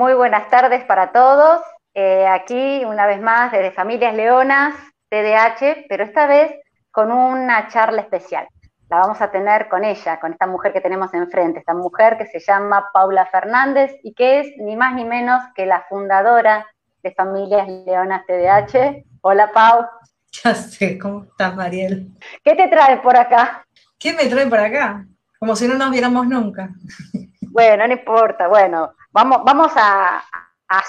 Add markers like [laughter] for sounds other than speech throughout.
Muy buenas tardes para todos. Eh, aquí, una vez más, desde Familias Leonas, TDH, pero esta vez con una charla especial. La vamos a tener con ella, con esta mujer que tenemos enfrente, esta mujer que se llama Paula Fernández y que es ni más ni menos que la fundadora de Familias Leonas TDH. Hola, Pau. [laughs] Ya sé, ¿cómo estás, Mariel? ¿Qué te trae por acá? ¿Qué me trae por acá? Como si no nos viéramos nunca. [laughs] Bueno, no importa, bueno, vamos, vamos a,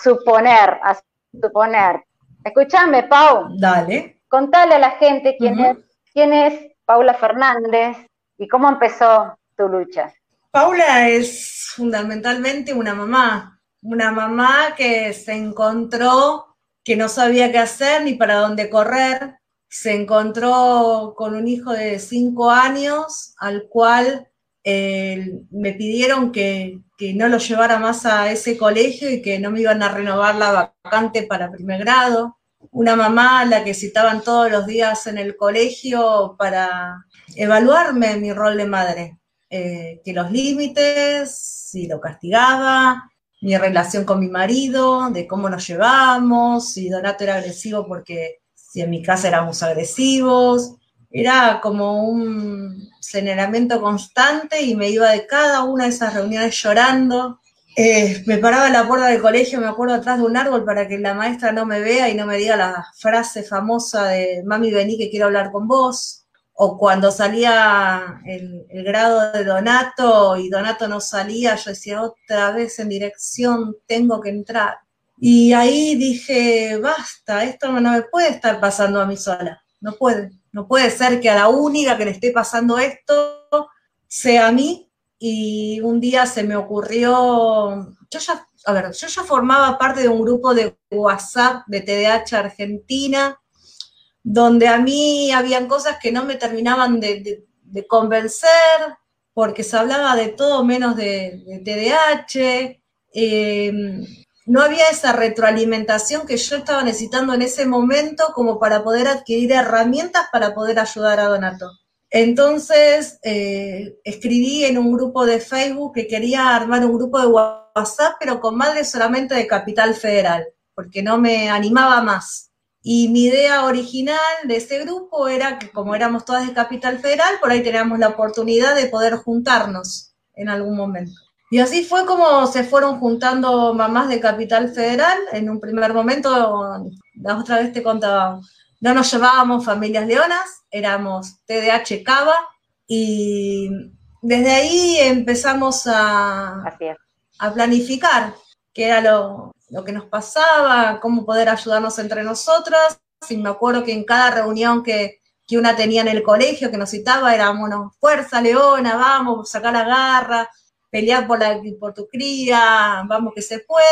suponer, a suponer. Escúchame, Pau. Dale. Contale a la gente quién, es, quién es Paula Fernández y cómo empezó tu lucha. Paula es fundamentalmente una mamá, una mamá que se encontró que no sabía qué hacer ni para dónde correr, se encontró con un hijo de cinco años al cual eh, me pidieron que, no lo llevara más a ese colegio y que no me iban a renovar la vacante para primer grado. Una mamá a la que citaban todos los días en el colegio para evaluarme mi rol de madre, eh, que los límites, si lo castigaba, mi relación con mi marido, de cómo nos llevamos, si Donato era agresivo porque si en mi casa éramos agresivos, era como un señalamiento constante y me iba de cada una de esas reuniones llorando. Eh, me paraba en la puerta del colegio, me acuerdo, atrás de un árbol para que la maestra no me vea y no me diga la frase famosa de mami vení que quiero hablar con vos. O cuando salía el, el grado de Donato y Donato no salía, yo decía otra vez en dirección, tengo que entrar. Y ahí dije, basta, esto no me puede estar pasando a mí sola, no puede. No puede ser que a la única que le esté pasando esto sea a mí. Y un día se me ocurrió, yo ya, a ver, yo ya formaba parte de un grupo de WhatsApp de TDH Argentina, donde a mí habían cosas que no me terminaban de, convencer, porque se hablaba de todo menos de, TDH. Eh, no había esa retroalimentación que yo estaba necesitando en ese momento como para poder adquirir herramientas para poder ayudar a Donato. Entonces eh, escribí en un grupo de Facebook que quería armar un grupo de WhatsApp, pero con madres solamente de Capital Federal, porque no me animaba más. Y mi idea original de ese grupo era que como éramos todas de Capital Federal, por ahí teníamos la oportunidad de poder juntarnos en algún momento. Y así fue como se fueron juntando mamás de Capital Federal. En un primer momento, la otra vez te contaba, no nos llevábamos familias leonas, éramos TDH Cava y desde ahí empezamos a, a planificar qué era lo, que nos pasaba, cómo poder ayudarnos entre nosotras. Y me acuerdo que en cada reunión que, que una tenía en el colegio que nos citaba era, bueno, fuerza leona, vamos, sacar la garra, pelear por, la, por tu cría, vamos que se puede.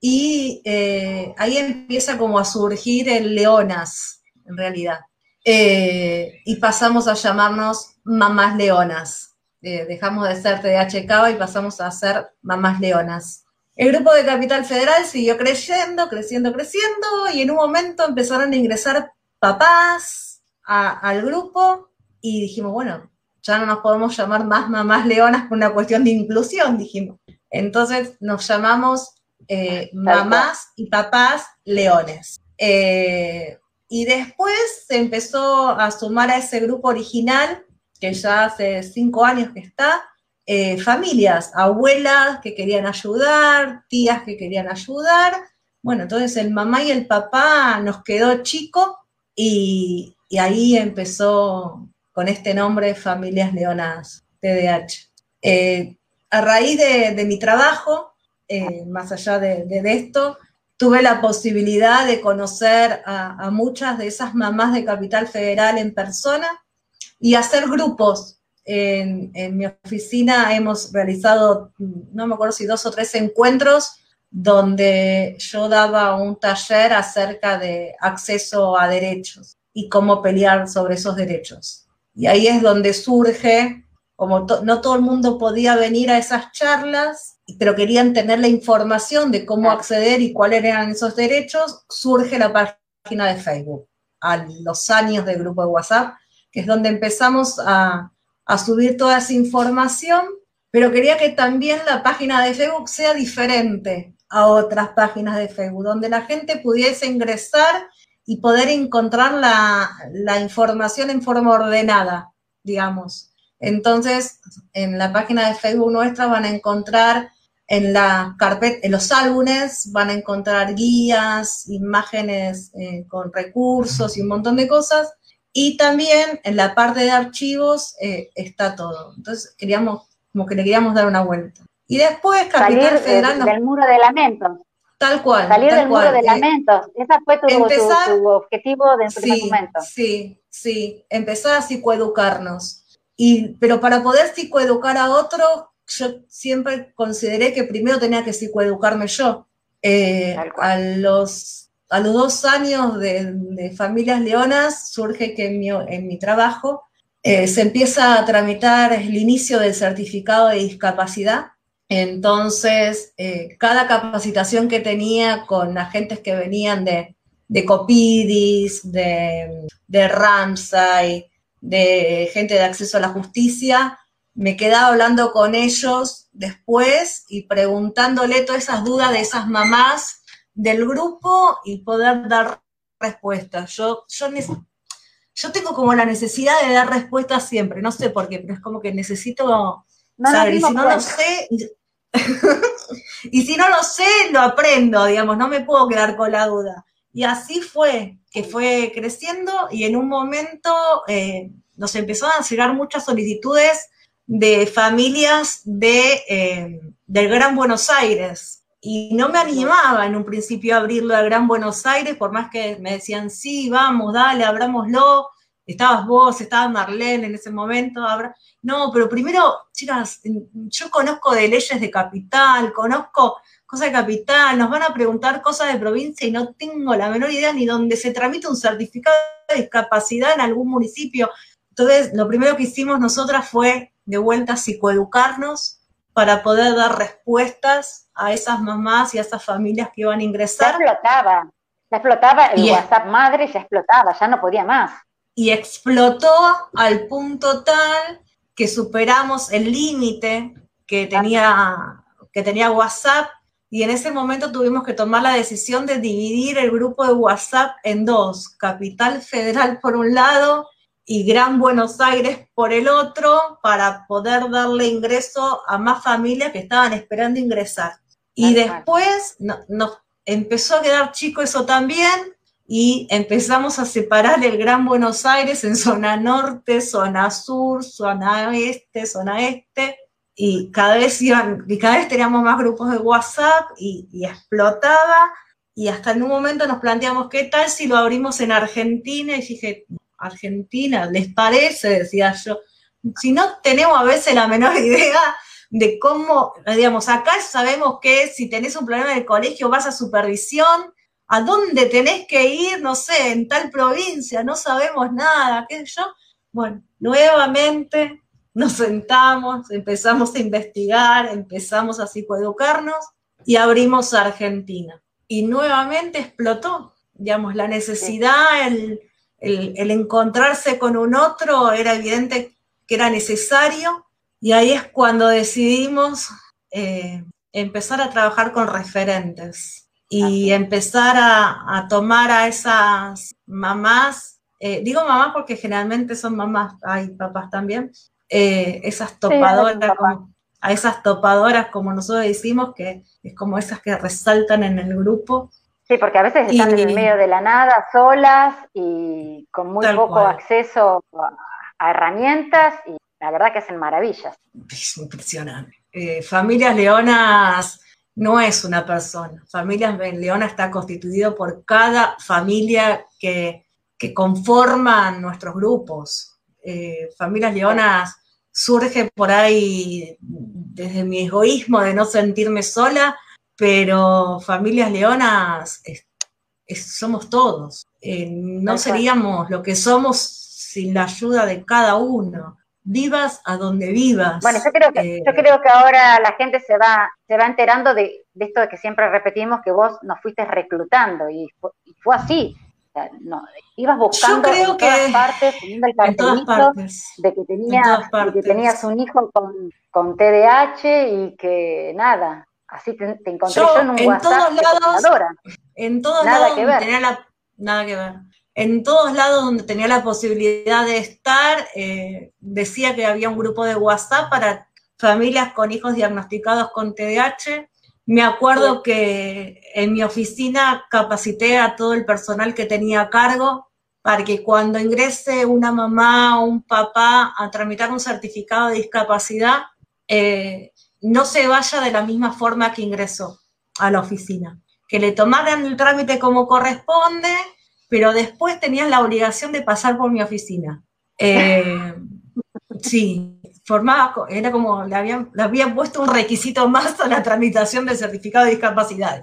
Y eh, ahí empieza como a surgir el Leonas, en realidad. Eh, y pasamos a llamarnos Mamás Leonas. Eh, dejamos de ser TDH y pasamos a ser Mamás Leonas. El grupo de Capital Federal siguió creciendo, creciendo, creciendo, y en un momento empezaron a ingresar papás al grupo y dijimos, bueno, ya no nos podemos llamar más mamás leonas por una cuestión de inclusión, dijimos. Entonces nos llamamos eh, mamás y papás leones. Eh, y después se empezó a sumar a ese grupo original, que ya hace cinco años que está, eh, familias, abuelas que querían ayudar, tías que querían ayudar. Bueno, entonces el mamá y el papá nos quedó chico y, y ahí empezó con este nombre, Familias Leonas TDH. Eh, a raíz de, mi trabajo, eh, más allá de, esto, tuve la posibilidad de conocer a, muchas de esas mamás de Capital Federal en persona y hacer grupos. En, en, mi oficina hemos realizado, no me acuerdo si dos o tres encuentros donde yo daba un taller acerca de acceso a derechos y cómo pelear sobre esos derechos. Y ahí es donde surge, como no todo el mundo podía venir a esas charlas, pero querían tener la información de cómo acceder y cuáles eran esos derechos, surge la página de Facebook a los años del grupo de WhatsApp, que es donde empezamos a, a subir toda esa información, pero quería que también la página de Facebook sea diferente, a otras páginas de Facebook, donde la gente pudiese ingresar y poder encontrar la, la información en forma ordenada, digamos. Entonces, en la página de Facebook nuestra van a encontrar en la carpeta, en los álbumes van a encontrar guías, imágenes eh, con recursos y un montón de cosas. Y también en la parte de archivos eh, está todo. Entonces queríamos, como que le queríamos dar una vuelta. Y después Capital Federal. Del, del muro de lamentos. Tal cual. Salir del muro de lamentos. Ese fue tu, objetivo de primer sí, momento. Sí, sí. Empezar a psicoeducarnos. Y, pero para poder psicoeducar a otro, yo siempre consideré que primero tenía que psicoeducarme yo. Eh, a, los, a los dos años de, Familias Leonas surge que en mi, trabajo eh, se empieza a tramitar el inicio del certificado de discapacidad. Entonces, eh, cada capacitación que tenía con agentes que venían de, de Copidis, de, de Ramsay, de gente de acceso a la justicia, me quedaba hablando con ellos después y preguntándole todas esas dudas de esas mamás del grupo y poder dar respuestas. Yo, yo, yo tengo como la necesidad de dar respuestas siempre, no sé por qué, pero es como que necesito saber. Y si no lo sé, y si no lo sé, lo aprendo, digamos, no me puedo quedar con la duda. Y así fue, que fue creciendo y en un momento eh, nos empezaron a llegar muchas solicitudes de familias de, eh, del Gran Buenos Aires. Y no me animaba en un principio a abrirlo al Gran Buenos Aires, por más que me decían, sí, vamos, dale, abrámoslo. Estabas vos, estaba Marlene en ese momento. No, pero primero, chicas, yo conozco de leyes de capital, conozco cosas de capital, nos van a preguntar cosas de provincia y no tengo la menor idea ni dónde se tramita un certificado de discapacidad en algún municipio. Entonces, lo primero que hicimos nosotras fue de vuelta psicoeducarnos para poder dar respuestas a esas mamás y a esas familias que iban a ingresar. Ya explotaba, ya explotaba el WhatsApp madre, ya explotaba, ya no podía más. Y explotó al punto tal que superamos el límite que tenía, que tenía WhatsApp y en ese momento tuvimos que tomar la decisión de dividir el grupo de WhatsApp en dos, Capital Federal por un lado y Gran Buenos Aires por el otro para poder darle ingreso a más familias que estaban esperando ingresar. Y después nos empezó a quedar chico eso también y empezamos a separar el Gran Buenos Aires en zona norte, zona sur, zona oeste, zona este. Y cada vez iban, y cada vez teníamos más grupos de WhatsApp y, explotaba. Y hasta en un momento nos planteamos, ¿qué tal si lo abrimos en Argentina? Y dije, Argentina, ¿les parece? Decía yo. Si no tenemos a veces la menor [laughs] idea de cómo, digamos, acá sabemos que si tenés un problema en colegio vas a supervisión, a dónde tenés que ir, no sé, en tal provincia, no sabemos nada, qué sé yo. Bueno, nuevamente nos sentamos, empezamos a investigar, empezamos a psicoeducarnos y abrimos Argentina. Y nuevamente explotó, digamos, la necesidad, el, el, encontrarse con un otro era evidente que era necesario y ahí es cuando decidimos eh, empezar a trabajar con referentes y empezar a, tomar a esas mamás, eh, digo mamás porque generalmente son mamás, hay papás también, eh, esas topadoras, a esas topadoras como nosotros decimos, que es como esas que resaltan en el grupo, Sí, porque a veces están en medio de la nada, solas y con muy poco acceso a, herramientas y la verdad que hacen maravillas. Es impresionante. Eh, Familias Leonas no es una persona. Familias Leonas está constituido por cada familia que, que conforman nuestros grupos. Eh, Familias Leonas surge por ahí desde mi egoísmo de no sentirme sola pero familias leonas somos todos. Eh, no seríamos lo que somos sin la ayuda de cada uno. Vivas a donde vivas. Bueno, yo creo que, eh, yo creo que ahora la gente se va, se va enterando de, esto de que siempre repetimos que vos nos fuiste reclutando y fue, así. no, ibas buscando en, todas partes, poniendo el cartelito de que, tenías, de que tenías un hijo con, con TDAH y que nada, Así te, encontré yo, en un en Todos lados, en todos lados que tenía la, nada que ver. En todos lados donde tenía la posibilidad de estar, eh, decía que había un grupo de WhatsApp para familias con hijos diagnosticados con TDAH. Me acuerdo que en mi oficina capacité a todo el personal que tenía a cargo para que cuando ingrese una mamá o un papá a tramitar un certificado de discapacidad, eh, no se vaya de la misma forma que ingresó a la oficina. Que le tomaran el trámite como corresponde, pero después tenían la obligación de pasar por mi oficina. Eh, [laughs] sí, formaba, era como, le habían, le habían puesto un requisito más a la tramitación del certificado de discapacidad,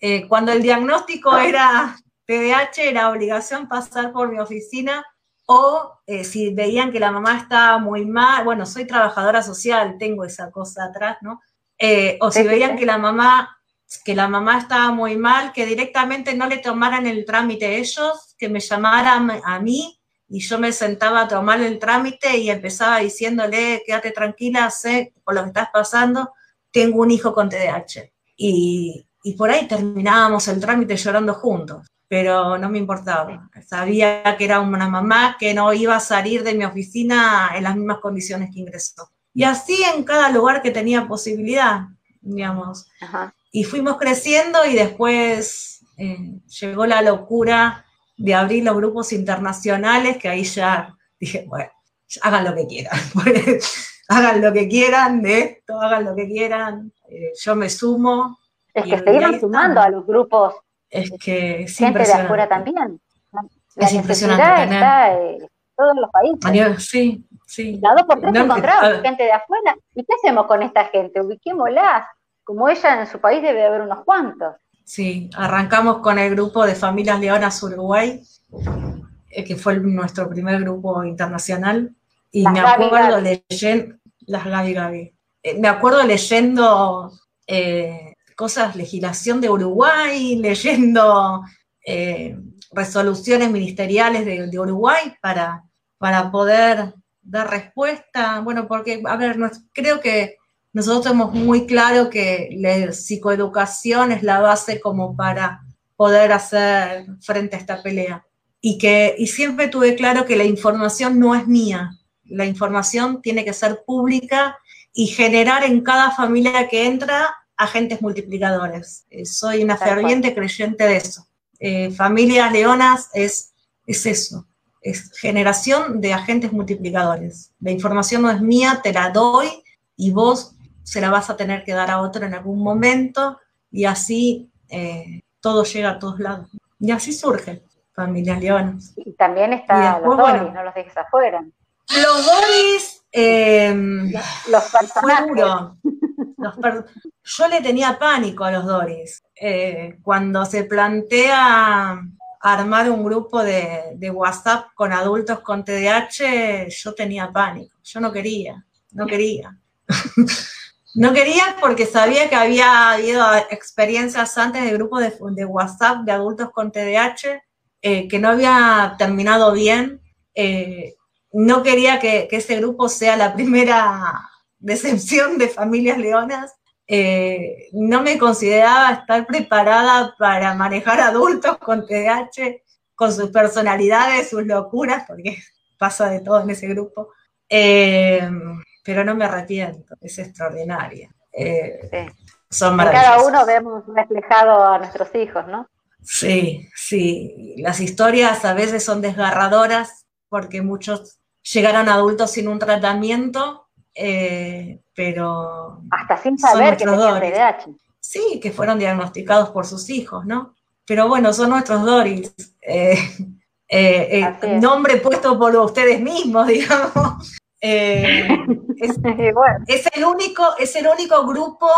eh, cuando el diagnóstico era TDAH, era obligación pasar por mi oficina o eh, si veían que la mamá estaba muy mal, bueno, soy trabajadora social, tengo esa cosa atrás, ¿no? Eh, o si veían que la mamá que la mamá estaba muy mal, que directamente no le tomaran el trámite ellos, que me llamaran a mí y yo me sentaba a tomar el trámite y empezaba diciéndole, quédate tranquila, sé por lo que estás pasando, tengo un hijo con TDAH. Y, y por ahí terminábamos el trámite llorando juntos pero no me importaba. Sabía que era una mamá que no iba a salir de mi oficina en las mismas condiciones que ingresó. Y así en cada lugar que tenía posibilidad, digamos. Y fuimos creciendo y después eh, llegó la locura de abrir los grupos internacionales, que ahí ya dije, bueno, hagan lo que quieran, [laughs] hagan lo que quieran de esto, hagan lo que quieran, eh, yo me sumo. Es que se iban sumando a los grupos es que es gente de afuera también. es impresionante está en todos los países. sí, sí. Lado por tres encontramos gente de afuera. ¿Y qué hacemos con esta gente? Ubiquémoslas. Como ella en su país debe haber unos cuantos. Sí, arrancamos con el grupo de Familias Leonas Uruguay, eh, que fue nuestro primer grupo internacional. Y me acuerdo leyendo, las Gaby Gaby. Eh, me acuerdo leyendo eh, cosas, legislación de Uruguay, leyendo eh, resoluciones ministeriales de, Uruguay para, para poder dar respuesta. Bueno, porque, a ver, creo que nosotros tenemos muy claro que la psicoeducación es la base como para poder hacer frente a esta pelea. Y, que, y siempre tuve claro que la información no es mía, la información tiene que ser pública y generar en cada familia que entra agentes multiplicadores. Eh, soy una ferviente creyente de eso. Eh, familias leonas es, es eso, es generación de agentes multiplicadores. La información no es mía, te la doy y vos se la vas a tener que dar a otro en algún momento y así eh, todo llega a todos lados. Y así surge Familias Leonas. Y también está los Doris, no los dejes afuera. Los Doris, los personajes. Yo le tenía pánico a los Doris. Eh, cuando se plantea armar un grupo de, WhatsApp con adultos con TDAH, yo tenía pánico. Yo no quería, no quería. [laughs] no quería porque sabía que había habido experiencias antes de grupos de, WhatsApp de adultos con TDAH eh, que no había terminado bien. Eh, no quería que, que, ese grupo sea la primera [laughs] decepción de familias leonas, eh, no me consideraba estar preparada para manejar [laughs] adultos con TDAH, con sus personalidades, sus locuras, porque [laughs] pasa de todo en ese grupo. Pero no me arrepiento, es extraordinaria. Eh, son cada uno vemos reflejado a nuestros hijos, ¿no? Sí, sí. Las historias a veces son desgarradoras porque muchos llegaron adultos sin un tratamiento eh, pero... Hasta sin saber que tenían. Sí, que fueron diagnosticados por sus hijos, ¿no? Pero bueno, son nuestros Doris. Eh, eh, nombre puesto por ustedes mismos, [laughs] digamos. [laughs] Es, el único, es el único grupo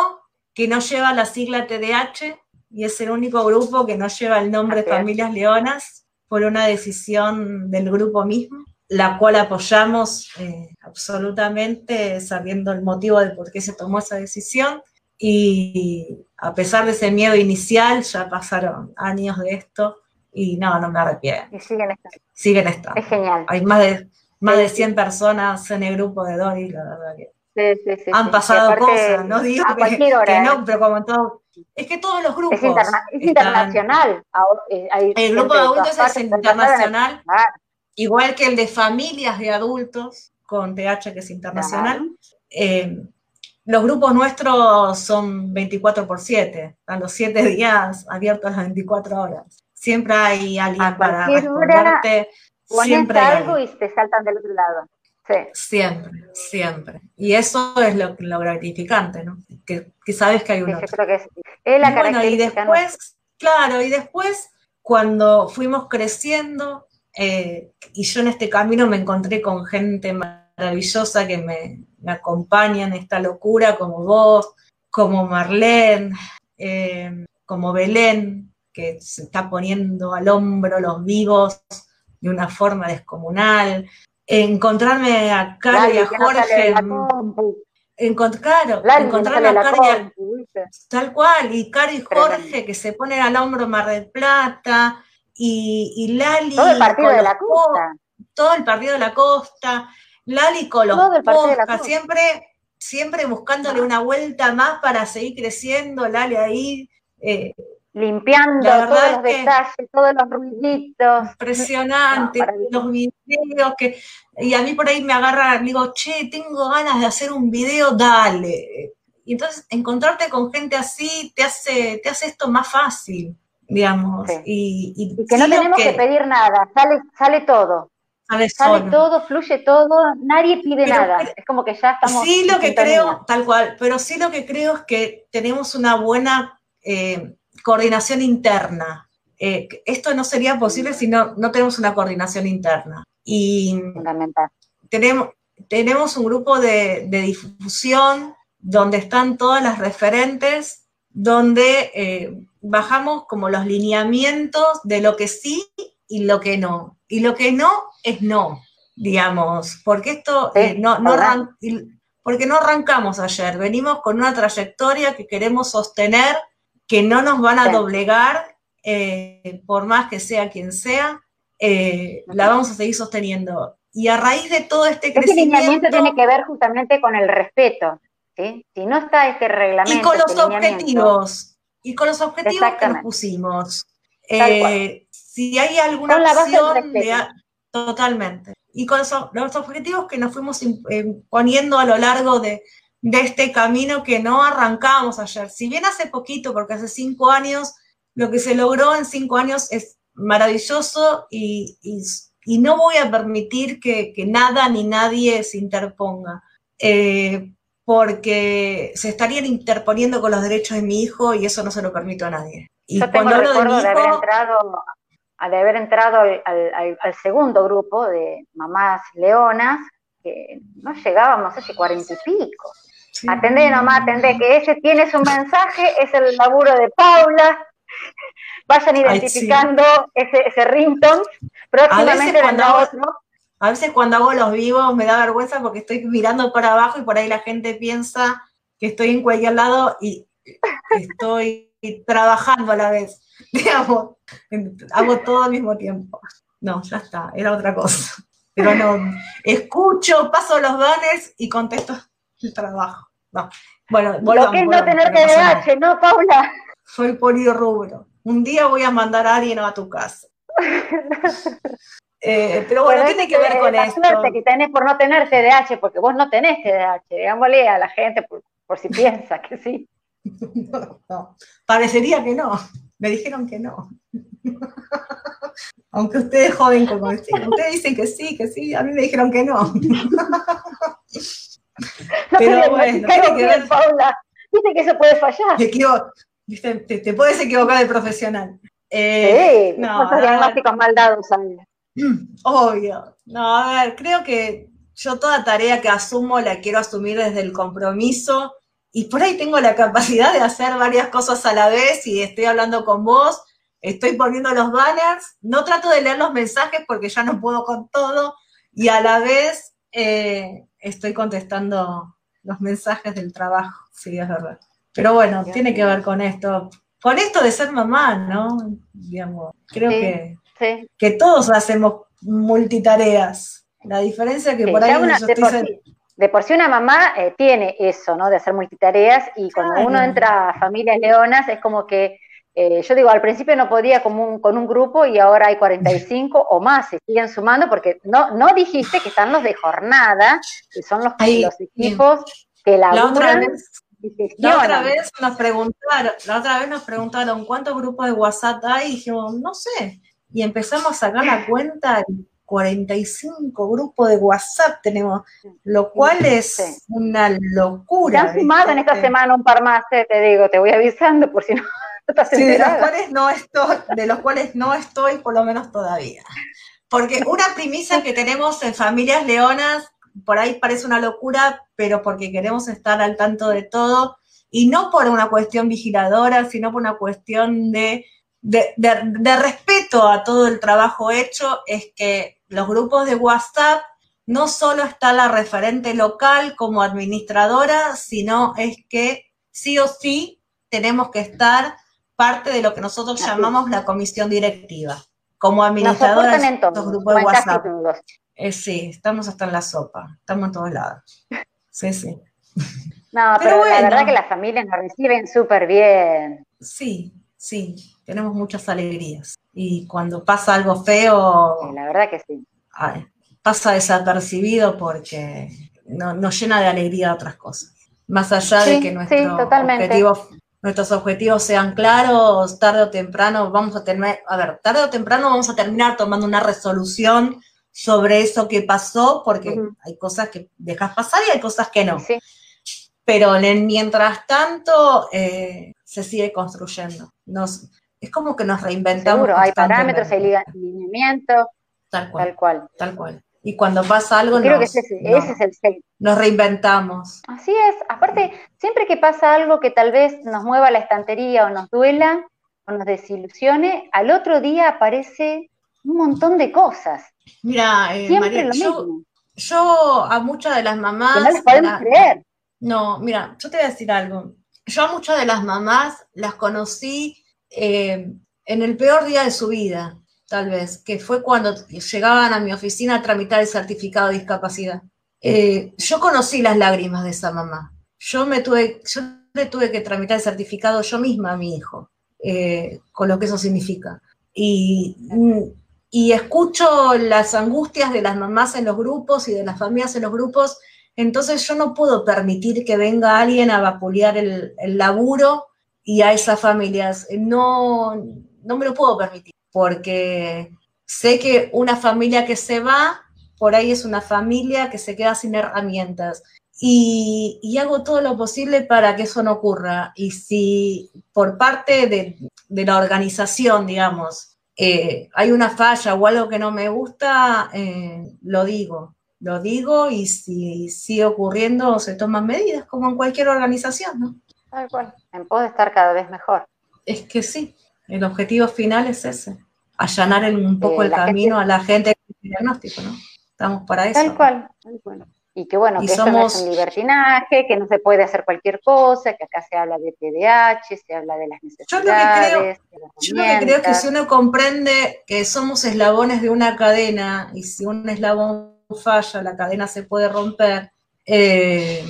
que no lleva la sigla TDAH y es el único grupo que no lleva el nombre de Familias Leonas por una decisión del grupo mismo la cual apoyamos eh, absolutamente sabiendo el motivo de por qué se tomó esa decisión. Y a pesar de ese miedo inicial, ya pasaron años de esto y no, no me arrepiento. Y siguen estando. Siguen estando. Es genial. Hay más de, más de 100 personas en el grupo de Doris, la verdad que Sí, sí, sí, Han pasado cosas, no digo que, no, ¿eh? pero como todo. Es que todos los grupos. Es, internacional. Eh, el grupo de adultos es internacional, igual que el de familias de adultos, con TH que es internacional. Eh, los grupos nuestros son 24 por 7, están los 7 días abiertos las 24 horas. Siempre hay alguien para responderte. Siempre algo y te saltan del otro lado. Siempre, siempre. Y eso es lo, gratificante, ¿no? Que, sabes que hay un otro. que es, la bueno, y después, claro, y después cuando fuimos creciendo, eh, y yo en este camino me encontré con gente maravillosa que me, acompaña en esta locura, como vos, como Marlene, eh, como Belén, que se está poniendo al hombro los vivos de una forma descomunal, encontrarme a Caro y a Jorge. Encontrar, encontrarme a Caro y a, tal cual, y Caro y Jorge que se ponen al hombro Mar del Plata, y, y Lali. Todo el partido de la costa. Todo el partido de la costa. Lali con los podcast, siempre, siempre buscándole una vuelta más para seguir creciendo, Lali ahí. Eh, limpiando todos los detalles, todos los ruiditos. Impresionante, los videos que, y a mí por ahí me agarra, digo, che, tengo ganas de hacer un video, dale. Y entonces encontrarte con gente así te hace, te hace esto más fácil, digamos. Y, que no tenemos que, pedir nada, sale, sale todo. Sale, todo, fluye todo, nadie pide nada. es como que ya estamos. Sí, lo que creo, tal cual, pero sí lo que creo es que tenemos una buena eh, coordinación interna. Eh, esto no sería posible si no, no tenemos una coordinación interna. Y Tenemos, tenemos un grupo de, difusión donde están todas las referentes, donde eh, bajamos como los lineamientos de lo que sí y lo que no. Y lo que no es no, digamos, porque esto eh, no, no porque no arrancamos ayer, venimos con una trayectoria que queremos sostener que no nos van a doblegar, eh, por más que sea quien sea, eh, la vamos a seguir sosteniendo. Y a raíz de todo este crecimiento... Este lineamiento tiene que ver justamente con el respeto, Si no está este reglamento... Y con los este objetivos, y con los objetivos que nos pusimos. Eh, si hay alguna opción Totalmente. Y con los objetivos que nos fuimos poniendo a lo largo de, de este camino que no arrancamos ayer. Si bien hace poquito, porque hace cinco años, lo que se logró en cinco años es maravilloso y, no voy a permitir que, nada ni nadie se interponga, eh, porque se estarían interponiendo con los derechos de mi hijo y eso no se lo permito a nadie. Y Yo tengo el recuerdo de, haber entrado, de haber entrado al segundo grupo de mamás leonas, que no llegábamos hace cuarenta y pico. Atendé nomás, atendé, que ese tiene su mensaje, es el laburo de Paula. Vayan identificando ese, ese ringtone. Próximamente vendrá otro. A veces cuando hago los vivos me da vergüenza porque estoy mirando para abajo y por ahí la gente piensa que estoy en cualquier lado y estoy trabajando a la vez. [laughs] Digamos, hago todo al mismo tiempo. No, ya está, era otra cosa. Pero no, escucho, paso los banners y contesto el trabajo. No. Bueno, Lo que es no tener TDAH, ¿no, Paula? Soy polirrubro. Un día voy a mandar a alguien a tu casa. Eh, pero bueno, tiene que ver con esto. suerte que tenés por no tener TDAH, porque vos no tenés TDAH, digámosle a la gente por, si piensa que sí. [laughs] no, parecería que no. Me dijeron que no. [laughs] Aunque ustedes joden como. Ustedes dicen que sí, que sí, a mí me dijeron que no. [laughs] Pero bueno, tiene que ver. Paula. Viste que eso puede fallar. Te, te, puedes equivocar de profesional. Eh, sí, no, diagnósticos mal dados, Obvio. No, a ver, creo que yo toda tarea que asumo la quiero asumir desde el compromiso y por ahí tengo la capacidad de hacer varias cosas a la vez y estoy hablando con vos, estoy poniendo los banners, no trato de leer los mensajes porque ya no puedo con todo y a la vez eh, estoy contestando los mensajes del trabajo, sí, es verdad. Pero bueno, tiene que ver con esto, con esto de ser mamá, ¿no? Digamos, creo que, que todos hacemos multitareas. La diferencia es que por ahí yo estoy de por sí una mamá eh, tiene eso, ¿no? De hacer multitareas y cuando uno entra a familias leonas es como que, eh, yo digo, al principio no podía con un, con un grupo y ahora hay 45 [laughs] o más, se siguen sumando porque no, no dijiste que están los de jornada, que son los, los equipos que la otra vez la otra vez nos preguntaron, la otra vez nos preguntaron cuántos grupos de WhatsApp hay y dijimos, no sé. Y empezamos a sacar la cuenta 45 grupos de WhatsApp tenemos, lo cual es una locura. Se han sumado en esta semana un par más, eh, te digo, te voy avisando por si no, estás sí, de los cuales no estoy, de los cuales no estoy por lo menos todavía. Porque una primicia que tenemos en Familias Leonas, por ahí parece una locura, pero porque queremos estar al tanto de todo, y no por una cuestión vigiladora, sino por una cuestión de de, respeto a todo el trabajo hecho es que los grupos de WhatsApp no solo está la referente local como administradora, sino es que sí o sí tenemos que estar parte de lo que nosotros llamamos la comisión directiva. Como administradora de estos grupos de WhatsApp. Eh, sí, estamos hasta en la sopa, estamos en todos lados. Sí, sí. [laughs] No, pero, la verdad que las familias nos reciben súper bien. Sí, sí, tenemos muchas alegrías. Y cuando pasa algo feo, la verdad que sí. pasa desapercibido porque nos llena de alegría otras cosas. Más allá de que nuestros objetivos sean claros, tarde o temprano vamos a tener, a ver, tarde o temprano vamos a terminar tomando una resolución sobre eso que pasó, porque hay cosas que dejas pasar y hay cosas que no. Pero mientras tanto, eh, se sigue construyendo. Nos, es como que nos reinventamos. Seguro, hay parámetros, hay lineamientos. Tal cual. Tal cual. Tal cual. Y cuando pasa algo, Creo que ese, es el Nos reinventamos. Así es. Aparte, siempre que pasa algo que tal vez nos mueva la estantería o nos duela o nos desilusione, al otro día aparece un montón de cosas. Mira, eh, María, lo yo, mismo. yo a muchas de las mamás. no les podemos creer. No, mira, yo te voy a decir algo yo a muchas de las mamás las conocí eh, en el peor día de su vida, tal vez, que fue cuando llegaban a mi oficina a tramitar el certificado de discapacidad. Eh, yo conocí las lágrimas de esa mamá. Yo, me tuve, yo le tuve que tramitar el certificado yo misma a mi hijo, eh, con lo que eso significa. Y, escucho las angustias de las mamás en los grupos y de las familias en los grupos entonces yo no puedo permitir que venga alguien a vapulear el, laburo y a esas familias. No, no me lo puedo permitir, porque sé que una familia que se va, por ahí es una familia que se queda sin herramientas. Y, hago todo lo posible para que eso no ocurra. Y si por parte de, la organización, digamos, eh, hay una falla o algo que no me gusta, eh, lo digo lo digo y si sigue ocurriendo se toman medidas como en cualquier organización, ¿no? Tal cual, en pos de estar cada vez mejor. Es que sí, el objetivo final es ese, allanar un poco el camino a la gente con diagnóstico, ¿no? Estamos para eso. Tal cual, tal cual. Y que bueno, que esto no es un libertinaje, que no se puede hacer cualquier cosa, que acá se habla de TDAH, se habla de las necesidades. Yo lo que creo, yo lo que creo es que si uno comprende que somos eslabones de una cadena y si un eslabón falla, la cadena se puede romper, eh,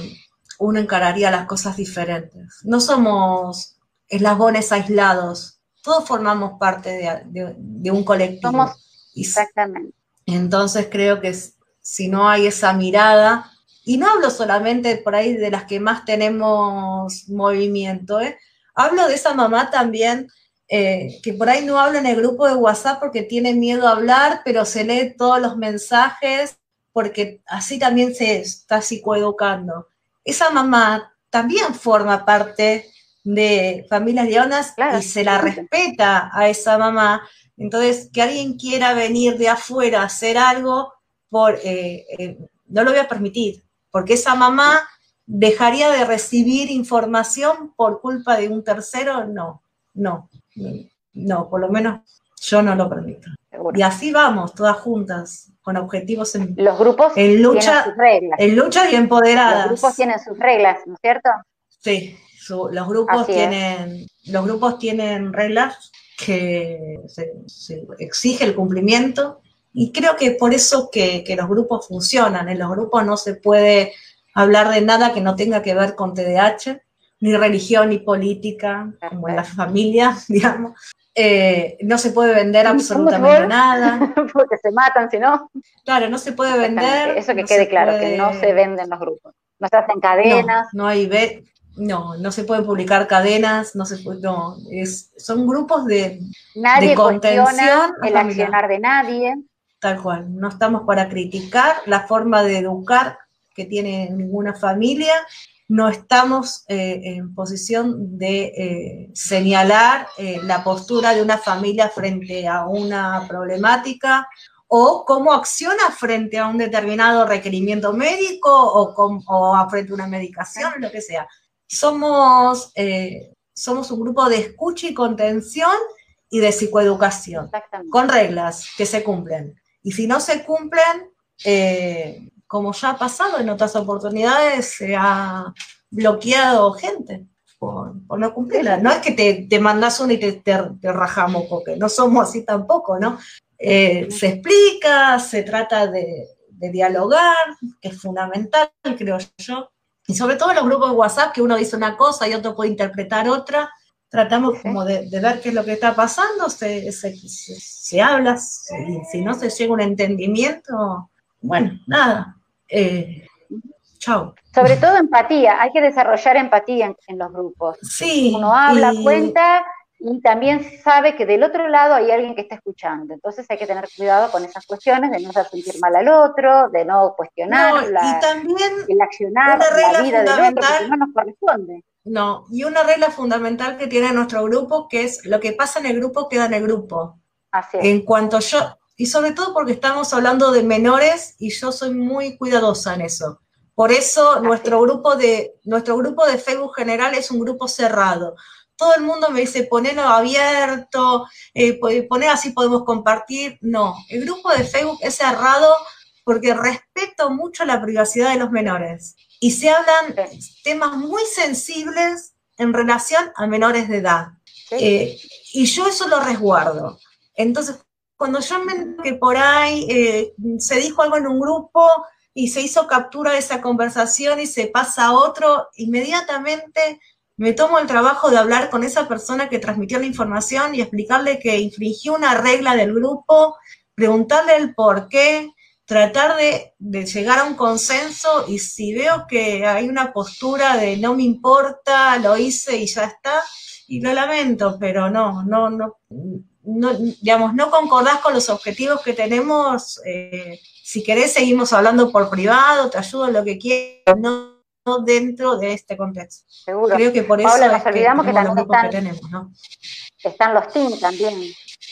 uno encararía las cosas diferentes. No somos eslabones aislados, todos formamos parte de, un colectivo. exactamente. Entonces creo que si no hay esa mirada, y no hablo solamente por ahí de las que más tenemos movimiento, ¿eh? hablo de esa mamá también eh, que por ahí no habla en el grupo de WhatsApp porque tiene miedo a hablar, pero se lee todos los mensajes porque así también se está psicoeducando. Esa mamá también forma parte de familias leonas y se la respeta a esa mamá. Entonces, que alguien quiera venir de afuera a hacer algo, por, eh, eh, no lo voy a permitir, porque esa mamá dejaría de recibir información por culpa de un tercero, no, no, no, por lo menos yo no lo permito. Y así vamos, todas juntas, con objetivos en, los grupos en lucha, sus reglas. en lucha y empoderadas. Los grupos tienen sus reglas, ¿no es cierto? Sí, los grupos tienen, los grupos tienen reglas que se, exige el cumplimiento y creo que por eso que, los grupos funcionan. En los grupos no se puede hablar de nada que no tenga que ver con TDAH, ni religión, ni política, como en la familia, [laughs] digamos. Eh, no se puede vender absolutamente nada. [laughs] Porque se matan, si no. Claro, no se puede vender. Eso que quede claro, que no se venden los grupos. No se hacen cadenas. No, hay no, no se pueden publicar cadenas, no se puede, no, es, son grupos de, nadie de contención. el accionar de nadie. Tal cual, no estamos para criticar la forma de educar que tiene ninguna familia, no estamos eh, en posición de eh, señalar eh, la postura de una familia frente a una problemática o cómo acciona frente a un determinado requerimiento médico o, o frente a una medicación, lo que sea. Somos, somos un grupo de escucha y contención y de psicoeducación, con reglas que se cumplen. Y si no se cumplen, como ya ha pasado en otras oportunidades, se ha bloqueado gente por, no cumplirla. No es que te, te mandas uno y te, te, rajamos, porque no somos así tampoco, ¿no? Eh, se explica, se trata de, dialogar, que es fundamental, creo yo. Y sobre todo en los grupos de WhatsApp, que uno dice una cosa y otro puede interpretar otra, tratamos como de, ver qué es lo que está pasando, se, se, habla, y si no se llega a un entendimiento, bueno, nada, eh, chao. Sobre todo empatía, hay que desarrollar empatía en, los grupos. Sí. Uno habla, cuenta y también sabe que del otro lado hay alguien que está escuchando. Entonces hay que tener cuidado con esas cuestiones de no hacer sentir mal al otro, de no cuestionar y también el accionar, la vida del otro, que no nos corresponde. No, y una regla fundamental que tiene nuestro grupo, que es lo que pasa en el grupo queda en el grupo. Así es. En cuanto yo, y sobre todo porque estamos hablando de menores y yo soy muy cuidadosa en eso. Por eso nuestro grupo, de, nuestro grupo de Facebook general es un grupo cerrado. Todo el mundo me dice, ponelo abierto, eh, poner así podemos compartir. No, el grupo de Facebook es cerrado porque respeto mucho la privacidad de los menores. Y se hablan temas muy sensibles en relación a menores de edad. Eh, y yo eso lo resguardo. Entonces, cuando yo me que por ahí eh, se dijo algo en un grupo y se hizo captura de esa conversación y se pasa a otro, inmediatamente me tomo el trabajo de hablar con esa persona que transmitió la información y explicarle que infringió una regla del grupo, preguntarle el por qué, tratar de, llegar a un consenso y si veo que hay una postura de no me importa, lo hice y ya está, y lo lamento, pero no, no, no, no, digamos, no concordás con los objetivos que tenemos, eh, si querés seguimos hablando por privado, te ayudo en lo que quieras, no, dentro de este contexto. Seguro. Creo que por eso nos olvidamos que, también están, que tenemos, ¿no? están los teams también,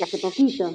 hace poquito,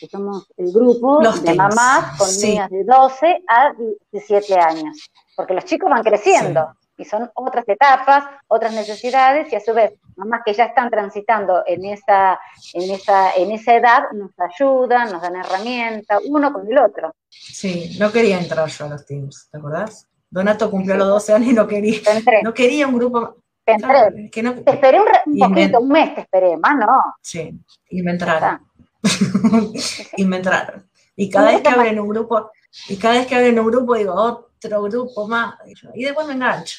que somos el grupo de mamás con niñas de 12 a 17 años, porque los chicos van creciendo y son otras etapas, otras necesidades, y a su vez, mamás que ya están transitando en esa, en esa, en esa edad, nos ayudan, nos dan herramientas, uno con el otro. Sí, no quería entrar yo a los teams, ¿te acordás? Donato cumplió los 12 años y no quería, no quería un grupo. Te entré. que no, te esperé un, poquito, un mes te esperé, más no. Sí, y me entraron. [laughs] y me entraron. Y cada vez que abren un grupo, y cada vez que abren un grupo digo, otro grupo más, y después me engancho.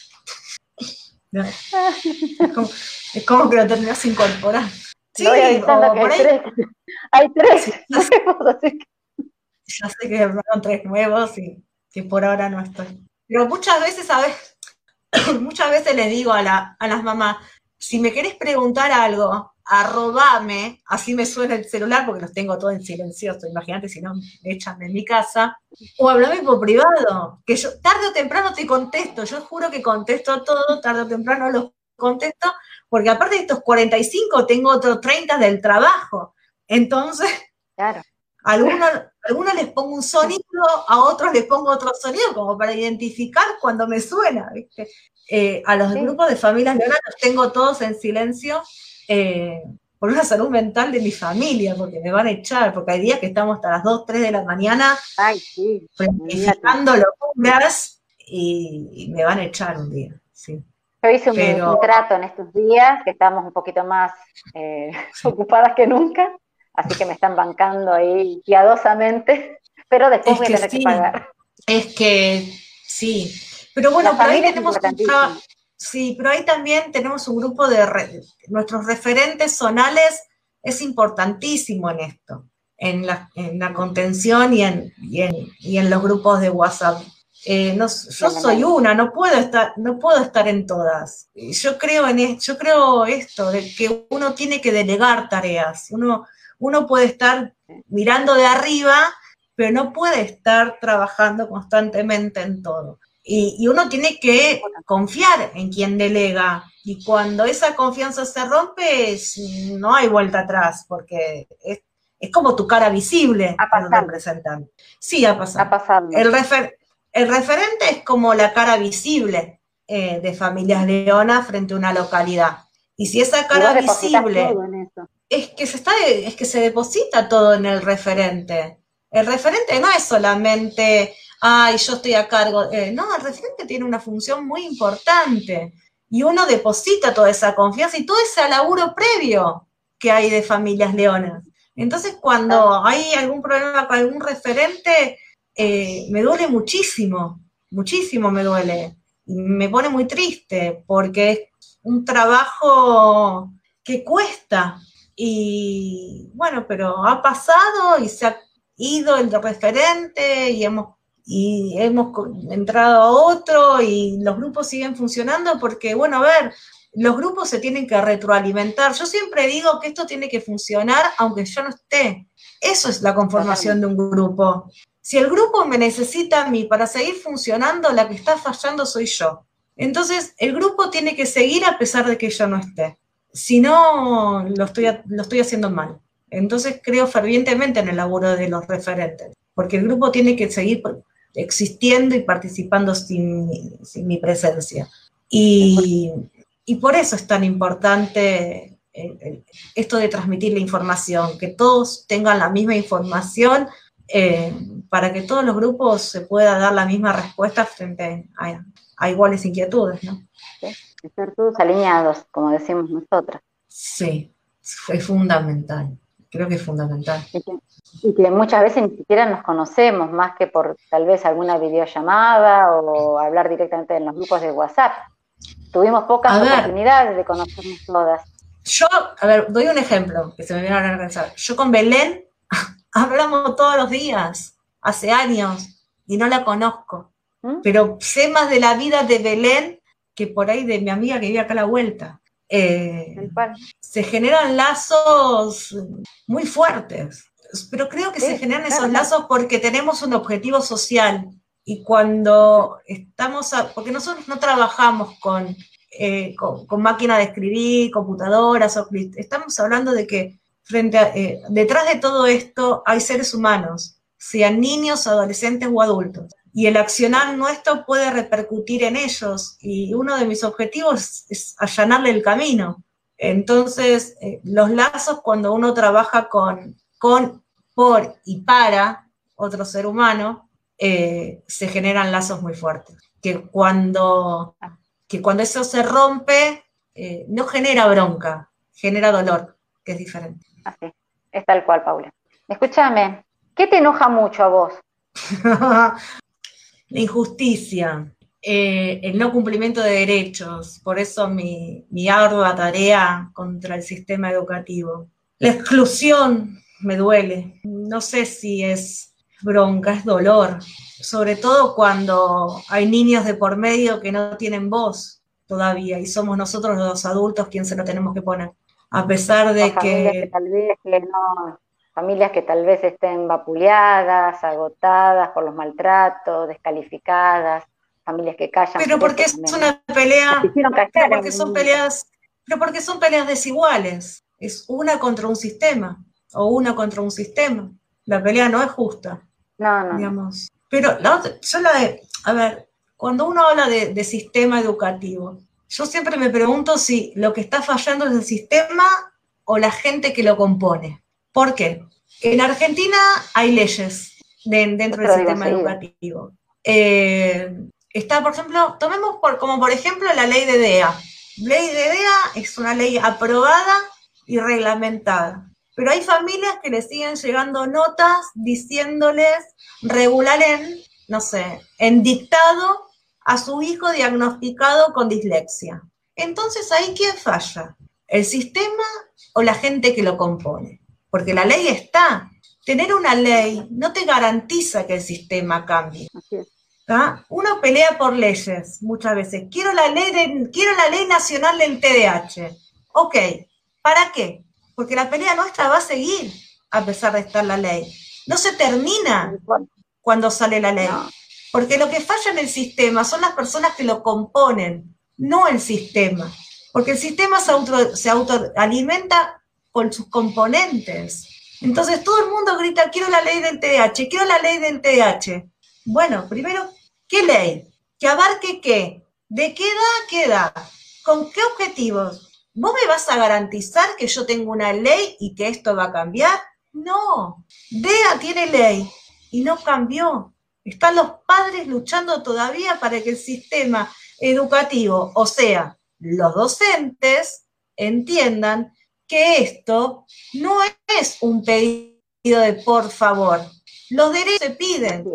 Es como, que lo terminas incorporando. Sí, o hay, tres. hay tres. [laughs] ya, sé, que fueron tres nuevos y que por ahora no estoy. Pero muchas veces, ¿sabes? [coughs] muchas veces les digo a, la, a las mamás, si me querés preguntar algo, arrobame, así me suena el celular porque los tengo todos en silencioso, imagínate si no me echan de mi casa, o hablame por privado, que yo tarde o temprano te contesto, yo juro que contesto todo, tarde o temprano los contesto, porque aparte de estos 45 tengo otros 30 del trabajo, entonces, claro. a algunos, algunos les pongo un sonido, a otros les pongo otro sonido, como para identificar cuando me suena, ¿viste? Eh, a los grupos de familias leonas los tengo todos en silencio, eh, por una salud mental de mi familia, porque me van a echar, porque hay días que estamos hasta las 2, 3 de la mañana Ay, sí, locuras y, me van a echar un día. Sí. Yo hice un, trato en estos días, que estamos un poquito más eh, [laughs] ocupadas que nunca, así que me están bancando ahí piadosamente, [laughs] pero después voy a tener que pagar. Es que sí, Pero bueno, pero ahí tenemos un Sí, pero ahí también tenemos un grupo de nuestros referentes zonales es importantísimo en esto, en la, contención y en, y en, los grupos de WhatsApp. Eh, no, yo soy una, no puedo estar, no puedo estar en todas. Yo creo en yo creo esto, de que uno tiene que delegar tareas. Uno, uno puede estar mirando de arriba, pero no puede estar trabajando constantemente en todo. Y, uno tiene que confiar en quien delega. Y cuando esa confianza se rompe, no hay vuelta atrás, porque es, como tu cara visible al representante. Sí, ha pasado. El, el, referente es como la cara visible eh, de Familias Leona frente a una localidad. Y si esa cara visible es que se está es que se deposita todo en el referente. El referente no es solamente ay, yo estoy a cargo. Eh, no, el referente tiene una función muy importante y uno deposita toda esa confianza y todo ese laburo previo que hay de familias leonas. Entonces, cuando hay algún problema con algún referente, eh, me duele muchísimo, muchísimo me duele. Y me pone muy triste porque es un trabajo que cuesta. Y bueno, pero ha pasado y se ha ido el referente y hemos y hemos entrado a otro y los grupos siguen funcionando porque, bueno, a ver, los grupos se tienen que retroalimentar. Yo siempre digo que esto tiene que funcionar aunque yo no esté. Eso es la conformación de un grupo. Si el grupo me necesita a mí para seguir funcionando, la que está fallando soy yo. Entonces, el grupo tiene que seguir a pesar de que yo no esté. Si no, lo estoy, lo estoy haciendo mal. Entonces, creo fervientemente en el laburo de los referentes, porque el grupo tiene que seguir existiendo y participando sin, mi presencia. Y, por eso es tan importante esto de transmitir la información, que todos tengan la misma información eh, para que todos los grupos se pueda dar la misma respuesta frente a, iguales inquietudes, ¿no? Estar todos alineados, como decimos nosotras. Sí, es fundamental, creo que es fundamental. Y que muchas veces ni siquiera nos conocemos, más que por tal vez alguna videollamada o hablar directamente en los grupos de WhatsApp. Tuvimos pocas oportunidades de conocernos todas. Yo, a ver, doy un ejemplo que se me viene a pensar. Yo con Belén [laughs] hablamos todos los días, hace años, y no la conozco. ¿Mm? Pero sé más de la vida de Belén que por ahí de mi amiga que vive acá a la vuelta. Eh, se generan lazos muy fuertes pero creo que se generan esos lazos porque tenemos un objetivo social y cuando estamos, porque nosotros no trabajamos con, eh, con, máquina de escribir, computadoras, estamos hablando de que frente eh, detrás de todo esto hay seres humanos, sean niños, adolescentes o adultos. Y el accionar nuestro puede repercutir en ellos. Y uno de mis objetivos es allanarle el camino. Entonces, eh, los lazos cuando uno trabaja con con, por y para otro ser humano, eh, se generan lazos muy fuertes. Que cuando, que cuando eso se rompe, eh, no genera bronca, genera dolor, que es diferente. Así, es tal cual, Paula. Escúchame, ¿qué te enoja mucho a vos? [laughs] La injusticia, eh, el no cumplimiento de derechos, por eso mi, mi ardua tarea contra el sistema educativo. La exclusión me duele. No sé si es bronca, es dolor, sobre todo cuando hay niños de por medio que no tienen voz todavía y somos nosotros los adultos quienes se lo tenemos que poner. A pesar de que... tal vez familias que tal vez estén vapuleadas, agotadas por los maltratos, descalificadas, familias que callan. Pero porque es una pelea, pero porque son peleas, pero porque son peleas desiguales. Es una contra un sistema o una contra un sistema. La pelea no es justa. No, no. Digamos. Pero la otra, yo la de, a ver, cuando uno habla de, sistema educativo, yo siempre me pregunto si lo que está fallando es el sistema o la gente que lo compone. ¿Por qué? En Argentina hay leyes dentro del sistema educativo. Eh, está, por ejemplo, tomemos por, como por ejemplo la ley de DEA. Ley de DEA es una ley aprobada y reglamentada pero hay familias que le siguen llegando notas diciéndoles regular en, no sé, en dictado a su hijo diagnosticado con dislexia. Entonces, ¿ahí quién falla? ¿El sistema o la gente que lo compone? Porque la ley está. Tener una ley no te garantiza que el sistema cambie. Uno pelea por leyes muchas veces. Quiero la, ley quiero la ley nacional del TDAH. Ok, ¿para qué? Porque la pelea nuestra va a seguir a pesar de estar la ley. No se termina cuando sale la ley. Porque lo que falla en el sistema son las personas que lo componen, no el sistema. Porque el sistema se, auto, se autoalimenta con sus componentes. Entonces todo el mundo grita, quiero la ley del TDAH, quiero la ley del TDAH. Bueno, primero, ¿qué ley? ¿Que abarque qué? ¿De qué edad qué edad? ¿Con qué objetivos? ¿Vos me vas a garantizar que yo tengo una ley y que esto va a cambiar? No. DEA tiene ley y no cambió. Están los padres luchando todavía para que el sistema educativo, o sea, los docentes, entiendan que esto no es un pedido de por favor. Los derechos se piden,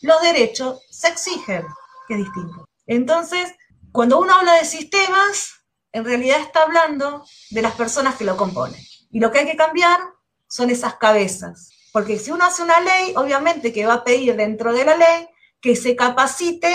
los derechos se exigen, que es distinto. Entonces, cuando uno habla de sistemas, en realidad está hablando de las personas que lo componen. Y lo que hay que cambiar son esas cabezas. Porque si uno hace una ley, obviamente que va a pedir dentro de la ley que se capacite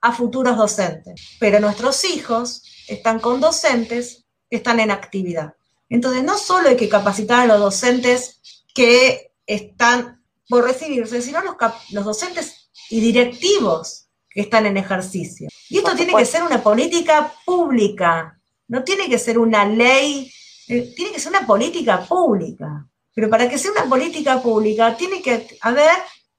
a futuros docentes. Pero nuestros hijos están con docentes que están en actividad. Entonces, no solo hay que capacitar a los docentes que están por recibirse, sino los, los docentes y directivos que están en ejercicio. Y esto tiene que ser una política pública, no tiene que ser una ley, eh, tiene que ser una política pública. Pero para que sea una política pública tiene que haber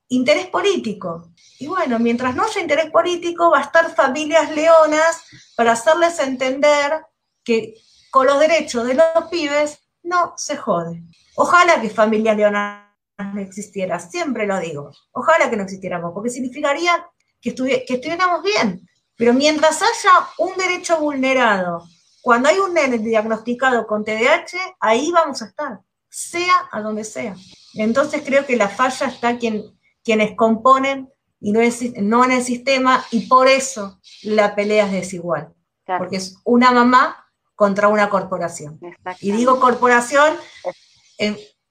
interés político. Y bueno, mientras no haya interés político, va a estar familias leonas para hacerles entender que con los derechos de los pibes no se jode. Ojalá que familias leonas no existiera, siempre lo digo. Ojalá que no existiéramos, porque significaría que, que estuviéramos bien. Pero mientras haya un derecho vulnerado, cuando hay un nene diagnosticado con TDAH, ahí vamos a estar sea a donde sea. Entonces creo que la falla está quien, quienes componen y no, es, no en el sistema y por eso la pelea es desigual. Porque es una mamá contra una corporación. Y digo corporación,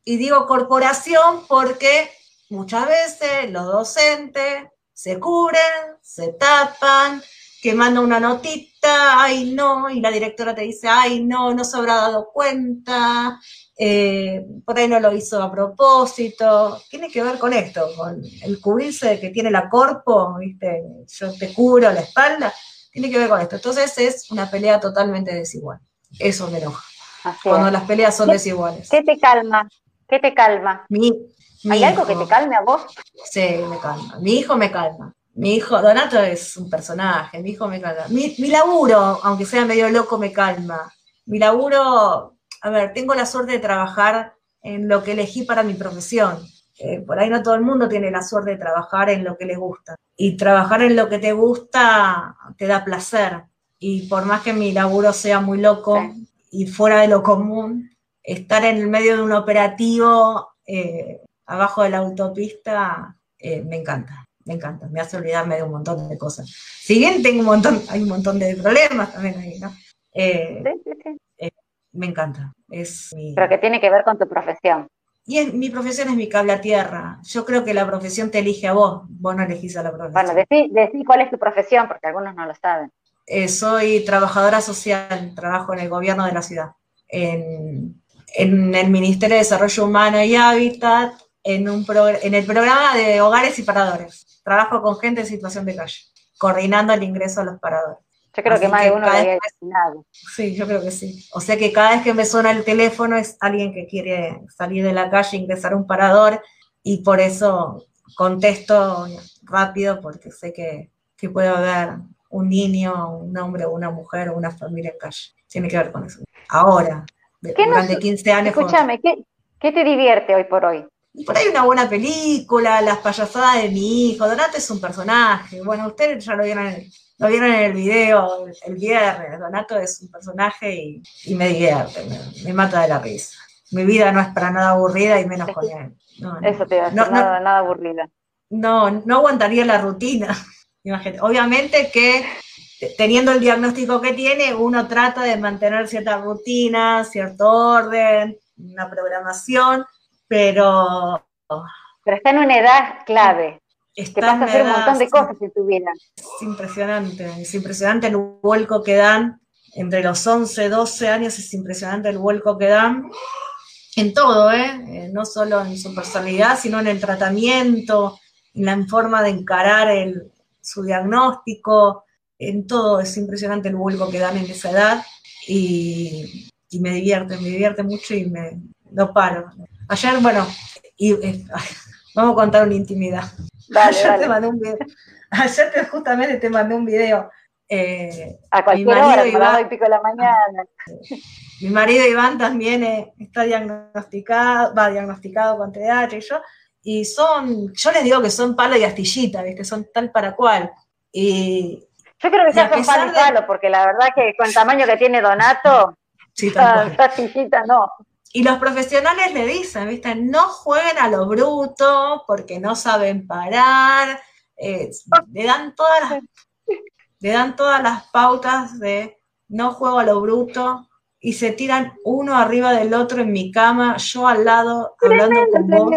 y digo corporación porque muchas veces los docentes se cubren, se tapan, que manda una notita, ay no, y la directora te dice, ay no, no se habrá dado cuenta, eh, por ahí no lo hizo a propósito, tiene que ver con esto, con el cubrirse de que tiene la corpo, ¿viste? yo te cubro la espalda, tiene que ver con esto. Entonces es una pelea totalmente desigual. Eso me enoja. cuando las peleas son desiguales. ¿Qué te calma? ¿Qué te calma? ¿Hay algo que te calme a vos? Sí, me calma. Mi hijo me calma. Mi hijo, Donato es un personaje, mi hijo me calma. Mi, laburo, aunque sea medio loco, me calma. Mi laburo, a ver, tengo la suerte de trabajar en lo que elegí para mi profesión. Eh, por ahí no todo el mundo tiene la suerte de trabajar en lo que le gusta. Y trabajar en lo que te gusta te da placer. Y por más que mi laburo sea muy loco y fuera de lo común, estar en el medio de un operativo eh, abajo de la autopista eh, me encanta me encanta, me hace olvidarme de un montón de cosas. Si bien tengo un montón, hay un montón de problemas también ahí, ¿no? Sí, sí, sí. Me encanta. Es Pero que tiene que ver con tu profesión. Y mi profesión es mi cable a tierra. Yo creo que la profesión te elige a vos, vos no elegís a la profesión. Bueno, decí, cuál es tu profesión, porque algunos no lo saben. Eh, soy trabajadora social, trabajo en el gobierno de la ciudad, en, en el Ministerio de Desarrollo Humano y Hábitat, en, un en el programa de hogares y paradores trabajo con gente en situación de calle, coordinando el ingreso a los paradores. Yo creo que más de uno lo había Sí, yo creo que sí. O sea que cada vez que me suena el teléfono es alguien que quiere salir de la calle, ingresar a un parador, y por eso contesto rápido, porque sé que, puede haber un niño, un hombre una mujer o una familia en calle. Tiene que ver con eso. Ahora, durante 15 años. Escúchame, ¿qué, ¿qué te divierte hoy por hoy? Por ahí una buena película, las payasadas de mi hijo. Donato es un personaje. Bueno, ustedes ya lo vieron lo vieron en el video el viernes. Donato es un personaje y, me divierte, me, mata de la risa. Mi vida no es para nada aburrida y menos con él. Eso te va a no, nada, nada aburrida. No, no aguantaría la rutina. [laughs] Imagínate. Obviamente que teniendo el diagnóstico que tiene, uno trata de mantener cierta rutina, cierto orden, una programación, pero... Pero está en una edad clave. Está que a hacer un montón de cosas en tu vida. Es impresionante, es impresionante el vuelco que dan entre los 11, 12 años, es impresionante el vuelco que dan en todo, ¿eh? ¿eh? no solo en su personalidad, sino en el tratamiento, en la forma de encarar el, su diagnóstico, en todo. Es impresionante el vuelco que dan en esa edad y, me divierte, me divierte mucho y me no paro. Ayer, bueno, y, eh, [laughs] vamos a contar una intimidad. Ayer [laughs] te mandé un video. [laughs] Ayer justamente te mandé un video. Eh, a cualquier hora, Iván, y pico de la mañana. [laughs] Mi marido Iván también eh, está diagnosticado, va diagnosticado con TDAH y yo, y son, yo les digo que son palo y astillita, que son tal para cual. Y, yo creo que sea son palo y palo, porque la verdad que con el tamaño que tiene Donato, sí, astillita no. Y los profesionales le dicen, ¿viste? No jueguen a lo bruto porque no saben parar. Eh, le, dan todas las, le dan todas las pautas de no juego a lo bruto y se tiran uno arriba del otro en mi cama, yo al lado hablando con vos,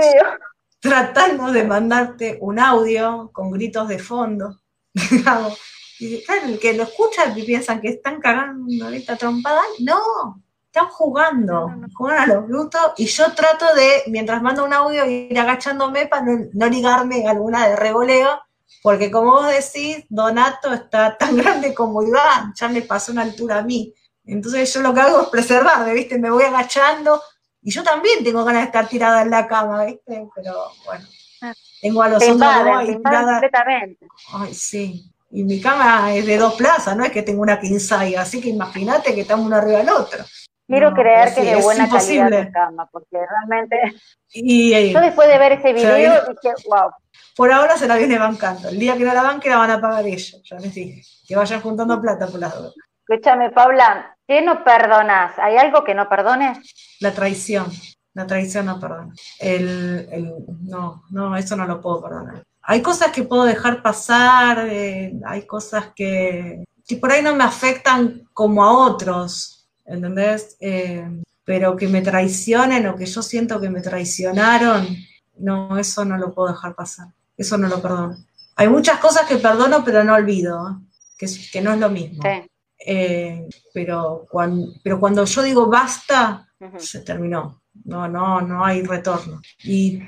tratando de mandarte un audio con gritos de fondo. [laughs] y claro, el que lo escucha y piensan que están cagando ahorita trompada, no, están jugando, juegan a los brutos y yo trato de, mientras mando un audio, ir agachándome para no, ligarme alguna de revoleo, porque como vos decís, Donato está tan [laughs] grande como Iván, ya me pasó una altura a mí. Entonces yo lo que hago es preservarme, ¿viste? Me voy agachando y yo también tengo ganas de estar tirada en la cama, ¿viste? Pero bueno, ah. tengo a los otros ahí tirada. Ay, sí. Y mi cama es de dos plazas, no es que tengo una quinzaya, así que imagínate que estamos uno arriba del otro. Quiero creer que es de buena calidad la cama, porque realmente. Y, yo después de ver ese video dije, wow. Por ahora se la viene bancando. El día que no la banque la van a pagar ellos, ya les dije. Que vayan juntando plata por las dos. Escúchame, Paula, ¿qué no perdonas? ¿Hay algo que no perdones? La traición. La traición no perdona. El, el, no, no, eso no lo puedo perdonar. Hay cosas que puedo dejar pasar, eh, hay cosas que, que por ahí no me afectan como a otros ¿entendés? Eh, pero que me traicionen o que yo siento que me traicionaron, no, eso no lo puedo dejar pasar, eso no lo perdono. Hay muchas cosas que perdono pero no olvido, que, que, no es lo mismo. Eh, pero, cuando, pero cuando yo digo basta, se terminó, no, no, no hay retorno. Y,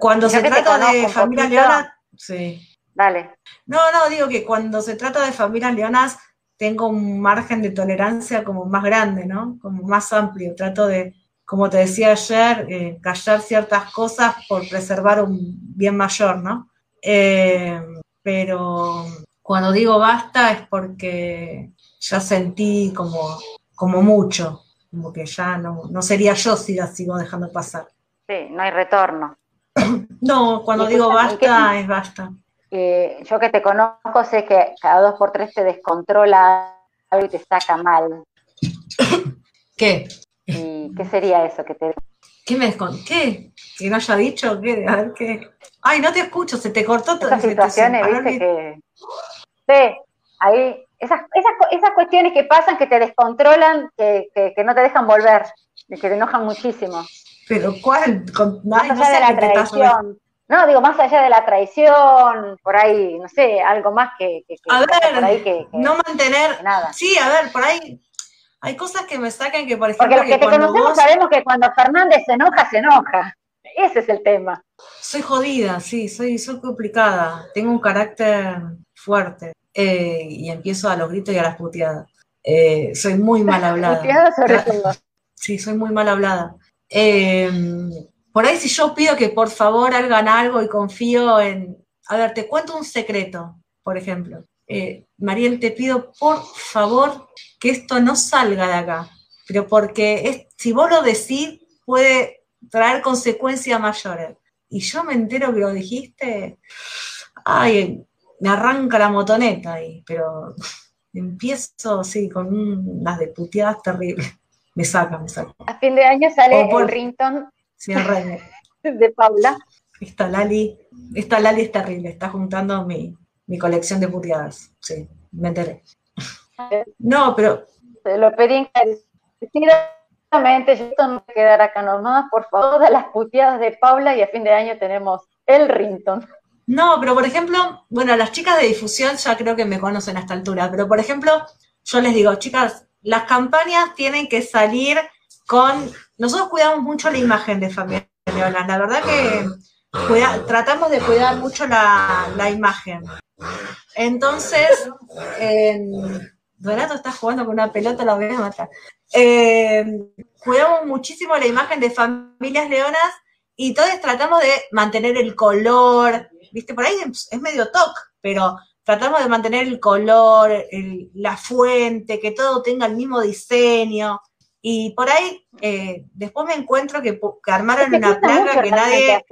cuando se trata de familia leonas, sí. Dale. No, no, digo que cuando se trata de familias leonas, tengo un margen de tolerancia como más grande, ¿no? Como más amplio. Trato de, como te decía ayer, eh, callar ciertas cosas por preservar un bien mayor, ¿no? Eh, pero cuando digo basta es porque ya sentí como, como mucho, como que ya no, no sería yo si la sigo dejando pasar. Sí, no hay retorno. no, cuando digo basta es basta yo que te conozco sé que cada dos por tres te descontrola algo y te saca mal. ¿Qué? ¿Y qué sería eso que te... ¿Qué me descon... ¿Qué? ¿Que no haya dicho? ¿Qué? A ver, ¿qué? Ay, no te escucho, se te cortó todo. Esas situaciones, viste, que... Sí, ahí... Esas, esas, esas, cuestiones que pasan, que te descontrolan, que, que, no te dejan volver, que te enojan muchísimo. ¿Pero cuál? Con... Ay, no sé de la traición. No, digo, más allá de la traición, por ahí, no sé, algo más que... a ver, no mantener... Nada. Sí, a ver, por ahí hay cosas que me sacan que, por ejemplo... Porque los que, te conocemos sabemos que cuando Fernández se enoja, se enoja. Ese es el tema. Soy jodida, sí, soy, soy complicada. Tengo un carácter fuerte eh, y empiezo a los gritos y a las puteadas. Eh, soy muy mal [laughs] hablada. puteadas sobre todo. Sí, soy muy mal hablada. Eh, por ahí si yo pido que por favor hagan algo y confío en... A ver, te cuento un secreto, por ejemplo. Eh, Mariel, te pido por favor que esto no salga de acá, pero porque si vos lo decís puede traer consecuencias mayores. Y yo me entero que lo dijiste, ay, me arranca la motoneta ahí, pero [laughs] empiezo, sí, con unas de puteadas terribles. Me saca, me saca. A fin de año sale por... el Rington René. [laughs] De Paula. Esta Lali, esta Lali es terrible, está juntando mi, mi colección de puteadas. Sí, me enteré. No, pero. Se lo pedí encarecidamente. Yo esto no me quedará acá nomás. Por favor, de las puteadas de Paula y a fin de año tenemos el Rinton. No, pero por ejemplo, bueno, las chicas de difusión ya creo que me conocen a esta altura, pero por ejemplo, yo les digo, chicas, las campañas tienen que salir con. Nosotros cuidamos mucho la imagen de familia Leona. La verdad que tratamos de cuidar mucho la, imagen. Entonces, Donato está jugando con una pelota, la voy a matar. Eh, cuidamos muchísimo la imagen de familias leonas y todos tratamos de mantener el color, viste, por ahí es, medio toc, pero tratamos de mantener el color, la fuente, que todo tenga el mismo diseño. Y por ahí, eh, después me encuentro que, armaron una placa que nadie...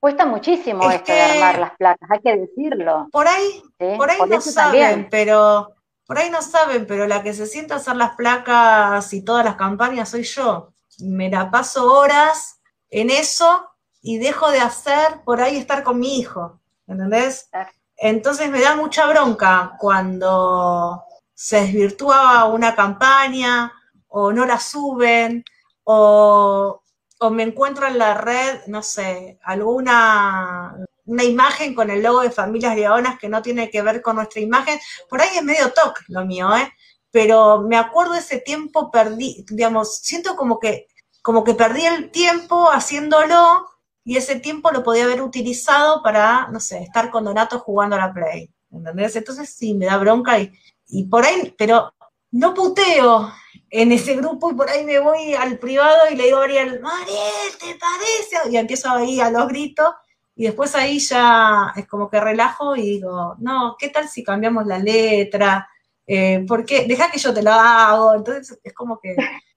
Cuesta muchísimo esto de armar las placas, hay que decirlo. Por ahí, por ahí no saben, pero por ahí no saben, pero la que se sienta a hacer las placas y todas las campañas soy yo. Me la paso horas en eso y dejo de hacer por ahí estar con mi hijo, ¿entendés? Entonces me da mucha bronca cuando se desvirtúa una campaña o no la suben o o me encuentro en la red, no sé, alguna una imagen con el logo de Familias Leonas que no tiene que ver con nuestra imagen. Por ahí es medio toque lo mío, ¿eh? Pero me acuerdo ese tiempo perdí, digamos, siento como que, como que perdí el tiempo haciéndolo y ese tiempo lo podía haber utilizado para, no sé, estar con Donato jugando a la Play. ¿Entendés? Entonces sí, me da bronca y, y por ahí, pero no puteo, en ese grupo y por ahí me voy al privado y le digo a Ariel, Mariel, ¿te parece? Y empiezo ahí a los gritos y después ahí ya es como que relajo y digo, no, ¿qué tal si cambiamos la letra? Eh, porque deja que yo te lo hago, entonces es como que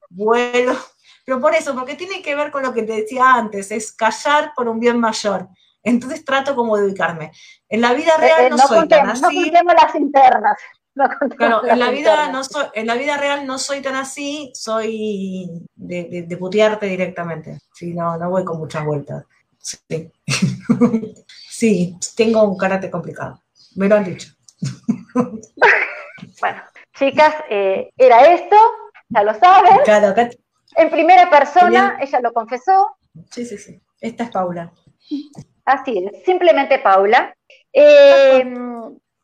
vuelo, pero por eso, porque tiene que ver con lo que te decía antes, es callar por un bien mayor. Entonces trato como de ubicarme. En la vida real eh, no, soy tan así. No las internas. [laughs] claro, en la, vida no soy, en la vida real no soy tan así, soy de, putearte directamente. Sí, no, no voy con muchas vueltas. Sí. [laughs] sí, tengo un carácter complicado. Me lo han dicho. [laughs] bueno, chicas, eh, era esto, ya lo saben. Claro, en primera persona, ella lo confesó. Sí, sí, sí. Esta es Paula. Así es, simplemente Paula. Eh,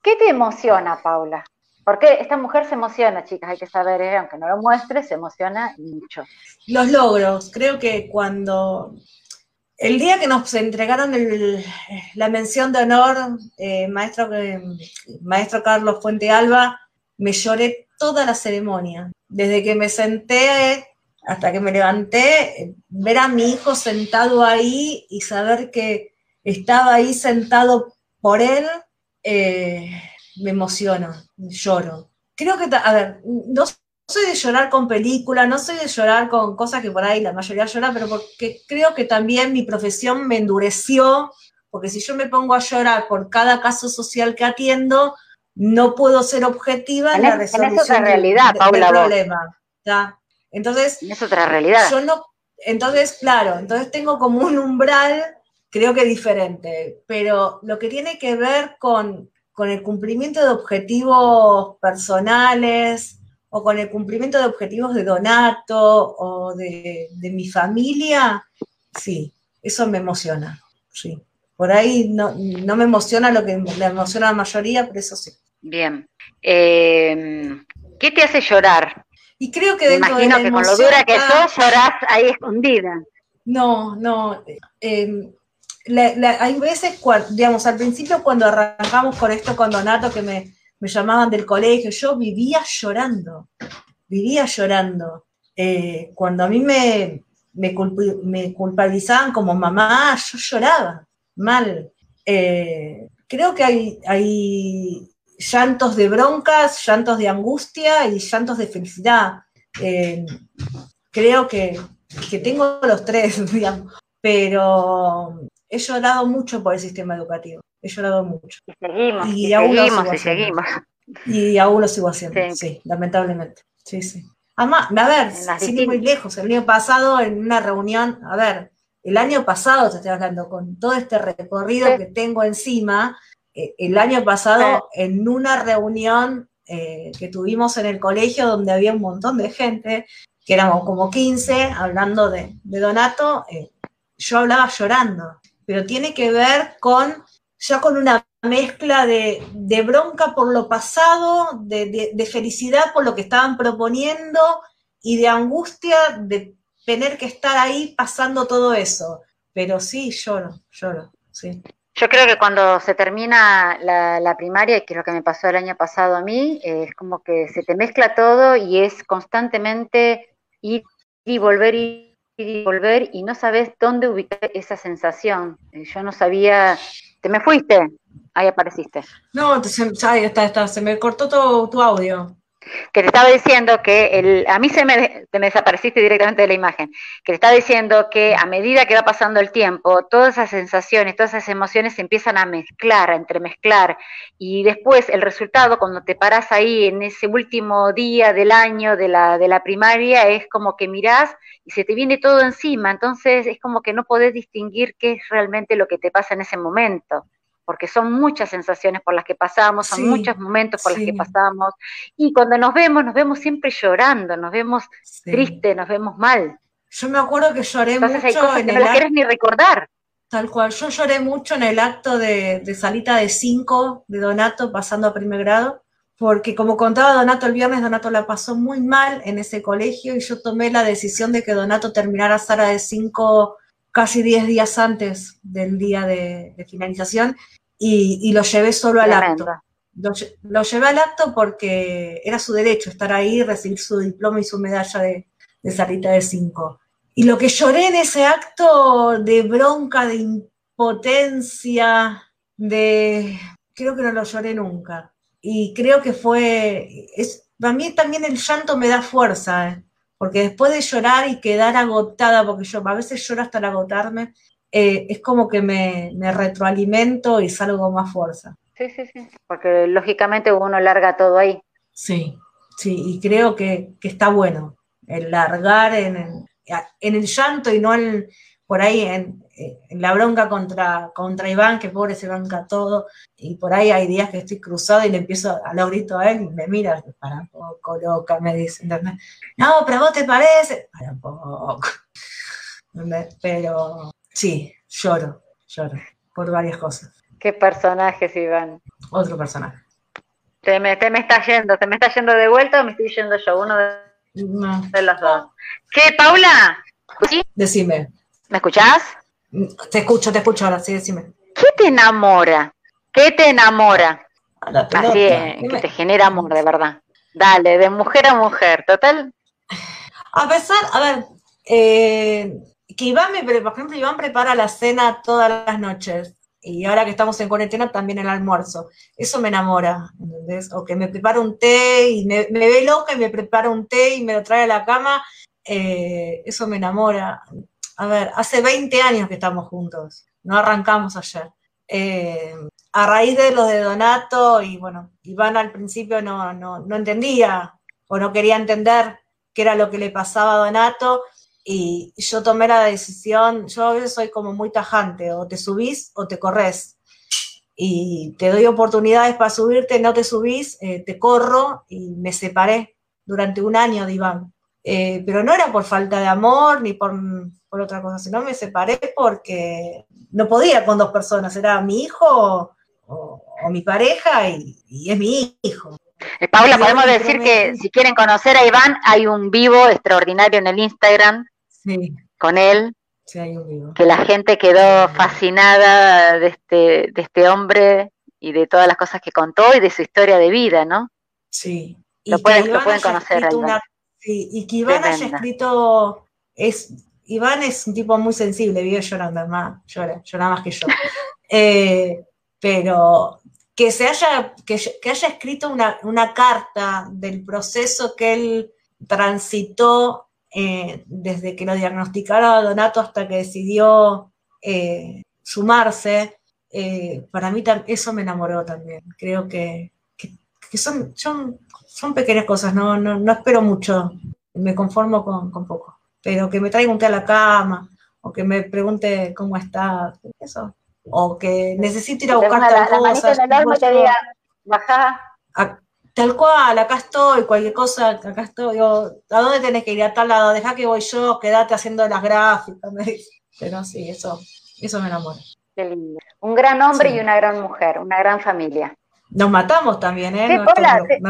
¿Qué te emociona, Paula? Porque esta mujer se emociona, chicas, hay que saber, ¿eh? aunque no lo muestre, se emociona mucho. Los logros, creo que cuando el día que nos entregaron la mención de honor, eh, maestro, eh, maestro Carlos Fuente Alba, me lloré toda la ceremonia. Desde que me senté hasta que me levanté, ver a mi hijo sentado ahí y saber que estaba ahí sentado por él, me emociono, lloro. Creo que, a ver, no soy de llorar con películas, no soy de llorar con cosas que por ahí la mayoría llora, pero porque creo que también mi profesión me endureció, porque si yo me pongo a llorar por cada caso social que atiendo, no puedo ser objetiva en, la resolución es otra realidad, Paula, del problema. Entonces, es otra realidad. Yo no, entonces, claro, entonces tengo como un umbral, creo que diferente, pero lo que tiene que ver con con el cumplimiento de objetivos personales o con el cumplimiento de objetivos de Donato o de, mi familia, sí, eso me emociona, sí. Por ahí no, me emociona lo que le emociona a la mayoría, pero eso sí. Bien. Eh, ¿Qué te hace llorar? Y creo que dentro imagino que con lo dura que sos, llorás ahí escondida. No, no. Eh, hay veces, digamos, al principio cuando arrancamos con esto con Donato, que me, llamaban del colegio, yo vivía llorando, vivía llorando. Eh, cuando a mí me, me, culpabilizaban como mamá, yo lloraba mal. Eh, creo que hay, hay llantos de broncas, llantos de angustia y llantos de felicidad. Eh, creo que, que, tengo los tres, [laughs] digamos, pero he llorado mucho por el sistema educativo, he llorado mucho. Y seguimos, y, aún seguimos, y seguimos. Y aún lo sigo haciendo, sí, lamentablemente. Sí, sí. Además, a ver, sin muy lejos, el año pasado en una reunión, a ver, el año pasado te estoy hablando, con todo este recorrido que tengo encima, eh, el año pasado en una reunión eh, que tuvimos en el colegio donde había un montón de gente, que éramos como 15, hablando de, Donato, eh, yo hablaba llorando, pero tiene que ver con ya con una mezcla de, bronca por lo pasado, de, felicidad por lo que estaban proponiendo y de angustia de tener que estar ahí pasando todo eso. Pero sí, lloro, lloro, sí. Yo creo que cuando se termina la, primaria, que es lo que me pasó el año pasado a mí, es como que se te mezcla todo y es constantemente ir y volver, ir y volver y no sabes dónde ubicar esa sensación. Yo no sabía, te me fuiste, ahí apareciste. No, ahí está, está, se me cortó todo tu audio que te estaba diciendo que el, a mí se me, te me desapareciste directamente de la imagen, que te estaba diciendo que a medida que va pasando el tiempo, todas esas sensaciones, todas esas emociones se empiezan a mezclar, a entremezclar, y después el resultado, cuando te paras ahí en ese último día del año de la, de la primaria, es como que mirás y se te viene todo encima, entonces es como que no podés distinguir qué es realmente lo que te pasa en ese momento porque son muchas sensaciones por las que pasamos, son muchos momentos por los que pasamos, y cuando nos vemos, nos vemos siempre llorando, nos vemos tristes, nos vemos mal. Yo me acuerdo que lloré Entonces hay cosas que no las quieres ni recordar. Tal cual, yo lloré mucho en el acto de, salita de 5 de Donato pasando a primer grado, porque como contaba Donato el viernes, Donato la pasó muy mal en ese colegio y yo tomé la decisión de que Donato terminara Sara de 5 casi 10 días antes del día de, finalización y, lo llevé solo al acto. Lo, llevé al acto porque era su derecho estar ahí, recibir su diploma y su medalla de, de salita de 5. Y lo que lloré en ese acto de bronca, de impotencia, de... Creo que no lo lloré nunca. Y creo que fue... Es, a mí también el llanto me da fuerza. Porque después de llorar y quedar agotada, porque yo a veces lloro hasta agotarme, eh, es como que me, retroalimento y salgo con más fuerza. Sí, sí, sí, porque lógicamente uno larga todo ahí. Sí, sí, y creo que, está bueno el largar en, en el llanto y no en, por ahí en, la bronca contra, contra Iván, que pobre se banca todo, y por ahí hay días que estoy cruzado y le empiezo a lo grito a él y me mira, para poco loca, me dice, No, pero vos te parece, para poco. Pero sí, lloro, lloro, por varias cosas. ¿Qué personajes, Iván? Otro personaje. Te me, te me está yendo, te me está yendo de vuelta o me estoy yendo yo, uno de, de los dos. ¿Qué, Paula? ¿Sí? Decime. ¿Me escuchás? Te escucho, te escucho ahora, sí, decime. ¿Qué te enamora? ¿Qué te enamora? Así es, que te genera amor, de verdad. Dale, de mujer a mujer, total. A pesar, a ver, eh, que Iván, me, por ejemplo, Iván prepara la cena todas las noches. Y ahora que estamos en cuarentena, también el almuerzo. Eso me enamora, ¿entendés? O que me prepara un té y me, ve loca y me prepara un té y me lo trae a la cama. Eh, eso me enamora a ver, hace 20 años que estamos juntos, no arrancamos ayer. Eh, a raíz de los de Donato, y bueno, Iván al principio no, no, entendía o no quería entender qué era lo que le pasaba a Donato, y yo tomé la decisión, yo a veces soy como muy tajante, o te subís o te corres. Y te doy oportunidades para subirte, no te subís, eh, te corro y me separé durante un año de Iván. Eh, pero no era por falta de amor ni por, otra cosa, sino me separé porque no podía con dos personas, era mi hijo o, mi pareja y, es mi hijo. Eh, Paula, podemos decir que si quieren conocer a Iván, hay un vivo extraordinario en el Instagram con él. Que la gente quedó fascinada de este, de este hombre y de todas las cosas que contó y de su historia de vida, ¿no? Sí. Lo, pueden, lo pueden conocer. Sí, y que Iván haya escrito, es, Iván es un tipo muy sensible, vive llorando, además, llora, llora más que yo. [laughs] Eh, pero que se haya, que, haya escrito una, carta del proceso que él transitó eh, desde que lo diagnosticaron a Donato hasta que decidió eh, sumarse, para mí eso me enamoró también. Creo que, son, pequeñas cosas, no espero mucho, me conformo con, poco. Pero que me traiga un té a la cama, o que me pregunte cómo está, eso, o que necesito ir a buscar tal cosa. tal cual, acá estoy, cualquier cosa, acá estoy. ¿A dónde tenés que ir? A tal lado, deja que voy yo, quédate haciendo las gráficas, [laughs] me dice. Pero sí, eso, eso me enamora. Qué lindo. Un gran hombre y una gran mujer, una gran familia. Nos matamos también, ¿eh? no,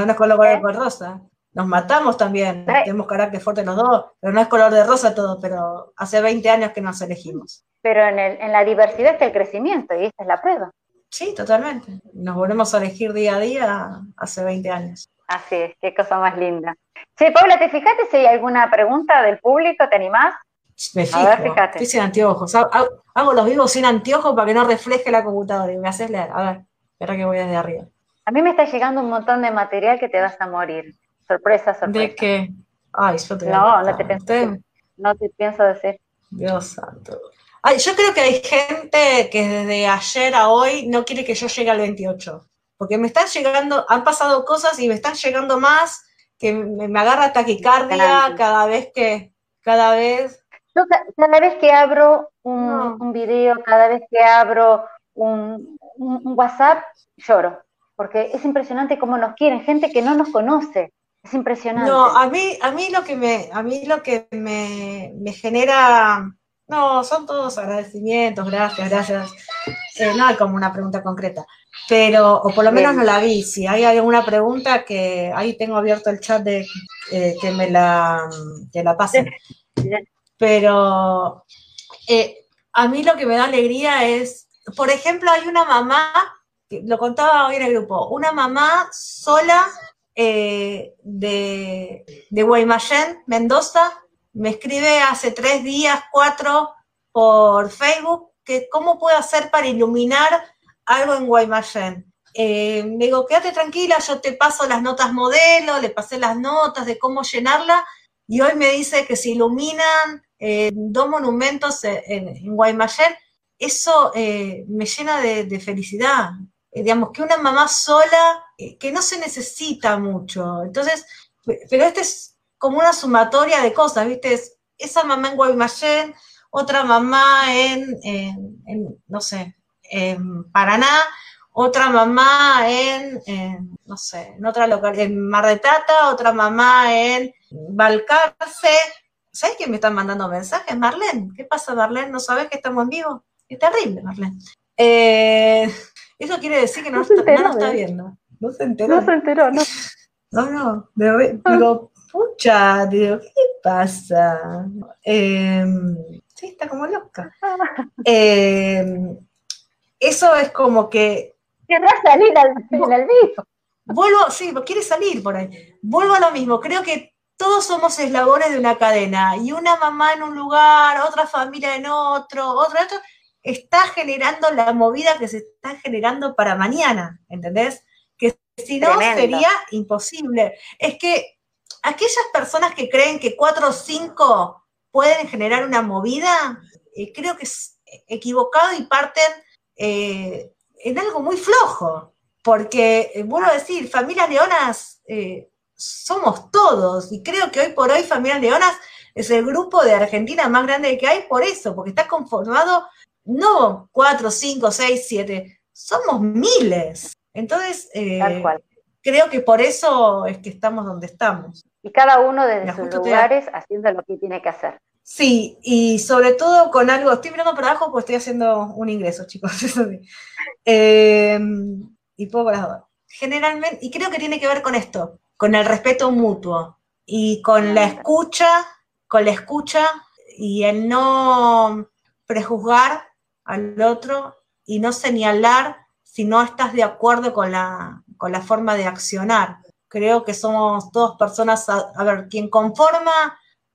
no, es color de rosa. Nos matamos también. Tenemos carácter fuerte los dos, pero no es color de rosa todo, pero hace 20 años que nos elegimos. Pero en, el, en la diversidad está el crecimiento y esta es la prueba. Sí, totalmente. Nos volvemos a elegir día a día hace 20 años. Así es, qué cosa más linda. Sí, Paula, ¿te fijaste si hay alguna pregunta del público? ¿Te animás? Me fijo, a ver, fíjate. Estoy sin anteojos. Hago, los vivos sin anteojos para que no refleje la computadora y me haces leer. A ver, espera que voy desde arriba. A mí me está llegando un montón de material que te vas a morir. Sorpresa, sorpresa. ¿De qué? Ay, yo te No, no te, pienso, no te pienso decir. Dios santo. Ay, yo creo que hay gente que desde ayer a hoy no quiere que yo llegue al 28. Porque me están llegando, han pasado cosas y me están llegando más que me, agarra taquicardia cada vez que, cada vez. cada vez que abro un, video, cada vez que abro un, WhatsApp, lloro. Porque es impresionante cómo nos quieren, gente que no nos conoce. Es impresionante. No, a mí, a mí lo que me, a mí lo que me, me genera no, son todos agradecimientos, gracias, gracias. Eh, no hay como una pregunta concreta, pero, o por lo menos no la vi. Si hay alguna pregunta, que ahí tengo abierto el chat de eh, que me la, que la pasen. Pero eh, a mí lo que me da alegría es, por ejemplo, hay una mamá, lo contaba hoy en el grupo, una mamá sola de, de Guaymallén, Mendoza, me escribe hace tres días, cuatro, por Facebook, que cómo puedo hacer para iluminar algo en Guaymallén. Eh, me digo, quédate tranquila, yo te paso las notas modelo, le pasé las notas de cómo llenarla, y hoy me dice que se iluminan eh, dos monumentos en, Guaymallén. Eso eh, me llena de, felicidad. Digamos, que una mamá sola, que no se necesita mucho. Entonces, pero este es como una sumatoria de cosas, ¿viste? esa mamá en Guaymallén, otra mamá en, no sé, en Paraná, otra mamá en, no sé, en otra localidad, en Mar de Plata, otra mamá en Balcarce. ¿Sabes quién me están mandando mensajes? Marlene. ¿Qué pasa, Marlene? ¿No sabes que estamos en vivo? Es terrible, Marlene. Eh, eso quiere decir que no, está, está viendo. No se enteró. No se enteró, no. No, no, digo, pucha, digo, ¿qué pasa? Em, sí, está como loca. Em, eso es como que... Querrás salir al, en el vivo. Vuelvo, sí, quiere salir por ahí. Vuelvo a lo mismo, creo que todos somos eslabones de una cadena y una mamá en un lugar, otra familia en otro, otra, otro, está generando la movida que se está generando para mañana, ¿entendés? Que si no sería imposible. Es que aquellas personas que creen que cuatro o cinco pueden generar una movida, eh, creo que es equivocado y parten eh, en algo muy flojo. Porque, eh, vuelvo a decir, familias leonas somos todos, y creo que hoy por hoy Familias Leonas es el grupo de Argentina más grande que hay por eso, porque está conformado no cuatro, cinco, seis, siete, somos miles. Entonces, creo que por eso es que estamos donde estamos y cada uno desde sus lugares haciendo lo que tiene que hacer. Sí, y sobre todo con algo, estoy mirando para abajo porque estoy haciendo un ingreso, chicos. [laughs] Em, y poco las dos. Generalmente, y creo que tiene que ver con esto, con el respeto mutuo y con la escucha, con la escucha y el no prejuzgar al otro y no señalar si no estás de acuerdo con la, con la forma de accionar creo que somos todas personas, a, ver, quien conforma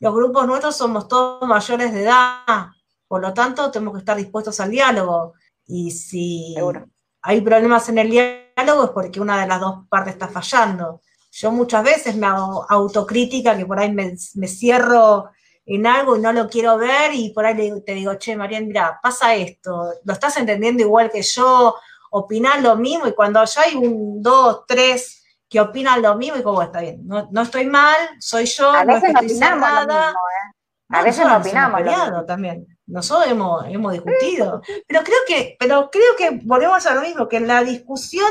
los grupos nuestros somos todos mayores de edad, por lo tanto tenemos que estar dispuestos al diálogo. Y si hay problemas en el diálogo es porque una de las dos partes está fallando. Yo muchas veces me hago autocrítica, que por ahí me, cierro en algo y no lo quiero ver y por ahí te digo, che, María, mira, pasa esto, lo estás entendiendo igual que yo, opinás lo mismo y cuando ya hay un, dos, tres que opinan lo mismo y como está bien, no, estoy mal, soy yo, no estoy nada. ¿eh? a veces no opinamos. Hemos también. Nosotros hemos, hemos discutido. Pero creo que, pero creo que volvemos a lo mismo, que en la discusión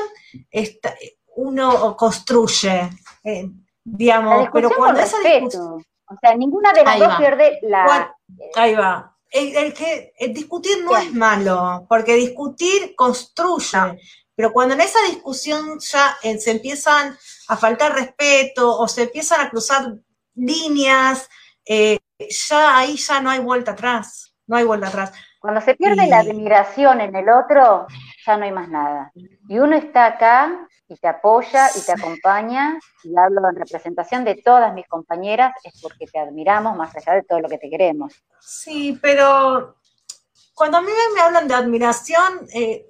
está, uno construye, eh, digamos, pero cuando esa discusión. O sea, ninguna de las dos pierde la. ahí va. El, que discutir no es malo, porque discutir construye. Pero cuando en esa discusión ya eh, se empiezan a faltar respeto o se empiezan a cruzar líneas, eh, ya ahí ya no hay vuelta atrás, no hay vuelta atrás. Cuando se pierde la admiración en el otro, ya no hay más nada. Y uno está acá y te apoya y te acompaña, y hablo en representación de todas mis compañeras, es porque te admiramos más allá de todo lo que te queremos. Sí, pero cuando a mí me hablan de admiración, eh,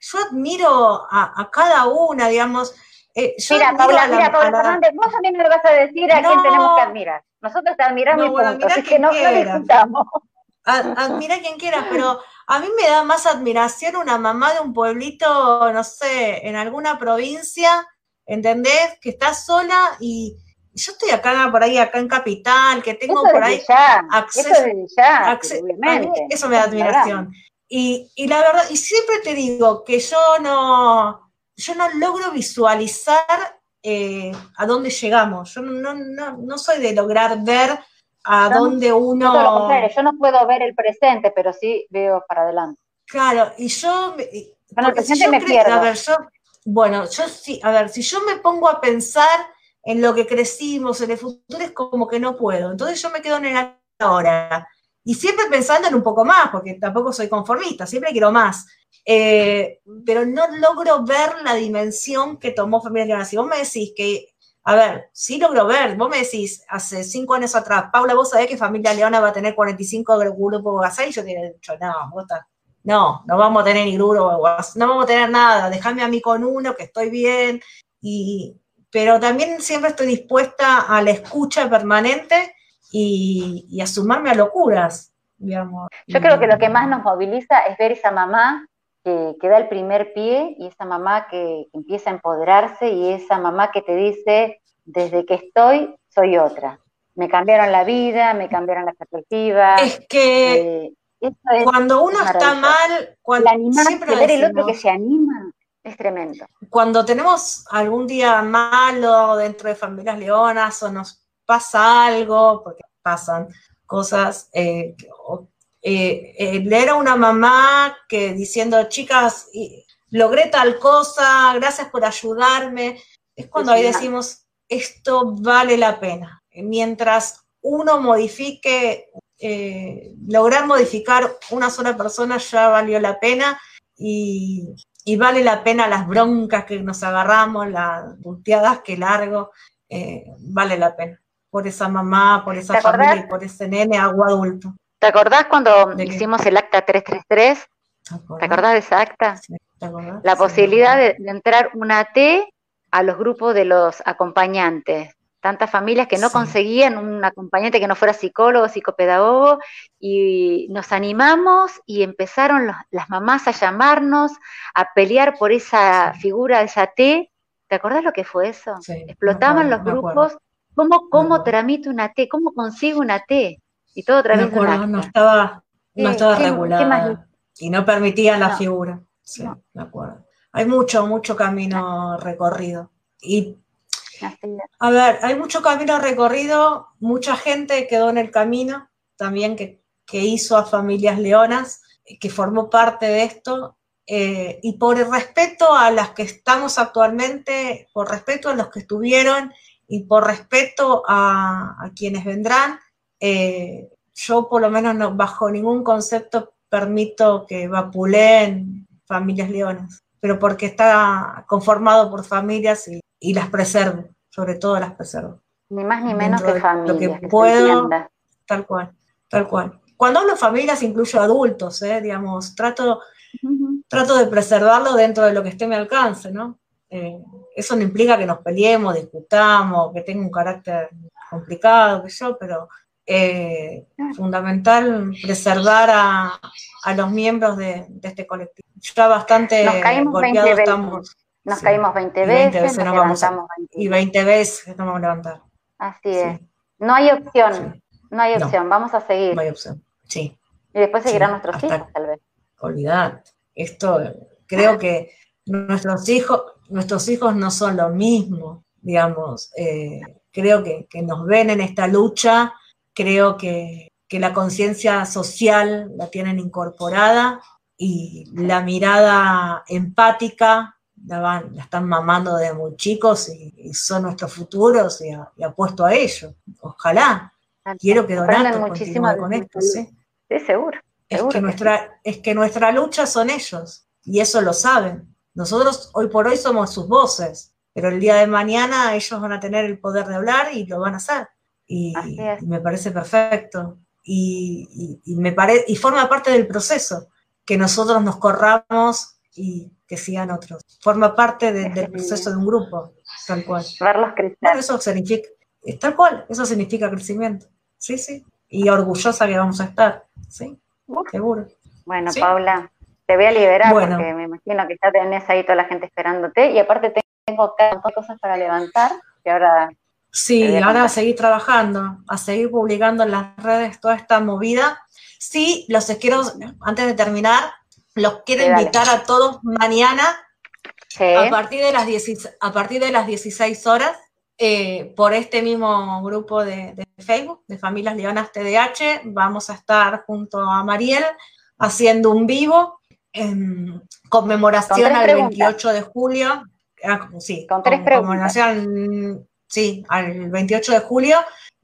yo admiro a, cada una, digamos. Eh, mira, Paula, mira, Paula Fernández, vos también me vas a decir a quién tenemos que admirar. Nosotros te admiramos y punto, así que no, no discutamos. Admira a quien quiera, pero a mí me da más admiración una mamá de un pueblito, no sé, en alguna provincia, ¿entendés? Que está sola y yo estoy acá por ahí, acá en Capital, que tengo por ahí acceso. Eso, ya, obviamente. eso me da admiración. Y, y, la verdad, y siempre te digo que yo no, yo no logro visualizar eh, a dónde llegamos. Yo no, no, no, soy de lograr ver a dónde uno. yo no puedo ver el presente, pero sí veo para adelante. Claro, y yo. Bueno, el presente me pierdo. A ver, yo, bueno, yo sí, a ver, si yo me pongo a pensar en lo que crecimos, en el futuro, es como que no puedo. Entonces yo me quedo en el ahora y siempre pensando en un poco más, porque tampoco soy conformista, siempre quiero más. Eh, pero no logro ver la dimensión que tomó Familia Leona. Si vos me decís que, a ver, sí logro ver, vos me decís hace cinco años atrás, Paula, vos sabés que Familia Leona va a tener 45 grupos WhatsApp, y yo te hubiera dicho, no, vos no, no vamos a tener ni grupo no vamos a tener nada, déjame a mí con uno, que estoy bien, y, pero también siempre estoy dispuesta a la escucha permanente y, a sumarme a locuras, digamos. Yo creo que lo que más nos moviliza es ver esa mamá que, da el primer pie y esa mamá que, empieza a empoderarse y esa mamá que te dice, desde que estoy, soy otra. Me cambiaron la vida, me cambiaron la perspectiva. Es que eh, cuando uno está mal, cuando el siempre ver el otro que se anima, es tremendo. Cuando tenemos algún día malo dentro de familias leonas o nos pasa algo, porque pasan cosas, eh, eh, eh, leer a una mamá que diciendo, chicas, logré tal cosa, gracias por ayudarme, es cuando ahí decimos, esto vale la pena. Mientras uno modifique, lograr modificar una sola persona ya valió la pena y, y vale la pena las broncas que nos agarramos, las volteadas que largo, vale la pena por esa mamá, por esa familia por ese nene agua adulto. ¿Te acordás cuando hicimos el acta 333? ¿Te acordás, de esa acta? La posibilidad de, entrar una T a los grupos de los acompañantes. Tantas familias que no conseguían un acompañante que no fuera psicólogo, psicopedagogo, y nos animamos y empezaron las mamás a llamarnos, a pelear por esa figura, esa T. ¿Te acordás lo que fue eso? Explotaban los grupos ¿Cómo, cómo tramito una T? ¿Cómo consigo una T? Y todo No estaba, no estaba regulada. y no permitía la figura. Sí, me acuerdo. Hay mucho, mucho camino recorrido. Y a ver, hay mucho camino recorrido, mucha gente quedó en el camino, también que, hizo a familias leonas, que formó parte de esto, eh, y por el respeto a las que estamos actualmente, por respeto a los que estuvieron y por respeto a, quienes vendrán, eh, yo por lo menos no, bajo ningún concepto permito que vapuleen familias leonas, pero porque está conformado por familias y, las preservo, sobre todo las preservo. Ni más ni menos que familias. Lo que, puedo, tal cual, tal cual. Cuando hablo de familias incluyo adultos, ¿eh? digamos, trato, trato de preservarlo dentro de lo que esté a mi alcance, ¿no? Eh, eso no implica que nos peleemos, discutamos, que tenga un carácter complicado, que yo, pero eh, fundamental preservar a, los miembros de, este colectivo. Ya bastante nos caímos 20 estamos. Nos caímos 20 veces, nos, y 20 veces nos vamos a levantar. Así es. No hay opción. No hay opción, vamos a seguir. No hay opción, sí. Y después seguirán nuestros hijos, tal vez. Olvidad. Esto, creo que nuestros hijos, nuestros hijos no son lo mismo, digamos. Eh, creo que, nos ven en esta lucha, creo que, la conciencia social la tienen incorporada y la mirada empática la, van, la están mamando de muy chicos y, son nuestros futuros y, apuesto a ello. Ojalá. Quiero que Donato continúe con esto, ¿sí? Sí, seguro. Es, que nuestra, es que nuestra lucha son ellos y eso lo saben. Nosotros hoy por hoy somos sus voces, pero el día de mañana ellos van a tener el poder de hablar y lo van a hacer. Y, me parece perfecto. Y, me y forma parte del proceso, que nosotros nos corramos y que sigan otros. Forma parte del proceso de un grupo, tal cual. Verlos crecer. eso significa, tal cual, eso significa crecimiento. Sí, sí. Y orgullosa que vamos a estar. Sí, seguro. Bueno, Paula, te voy a liberar porque me imagino que ya tenés ahí toda la gente esperándote. Y aparte tengo acá cosas para levantar que ahora Sí, ahora a seguir trabajando, a seguir publicando en las redes toda esta movida. Sí, los quiero, antes de terminar, los quiero invitar a todos mañana a, partir de las a partir de las 16 horas eh, por este mismo grupo de, Facebook, de Familias Leonas TDH. Vamos a estar junto a Mariel haciendo un vivo en conmemoración al 28 de julio. Ah, sí, con tres conmemoración, sí, al 28 de julio.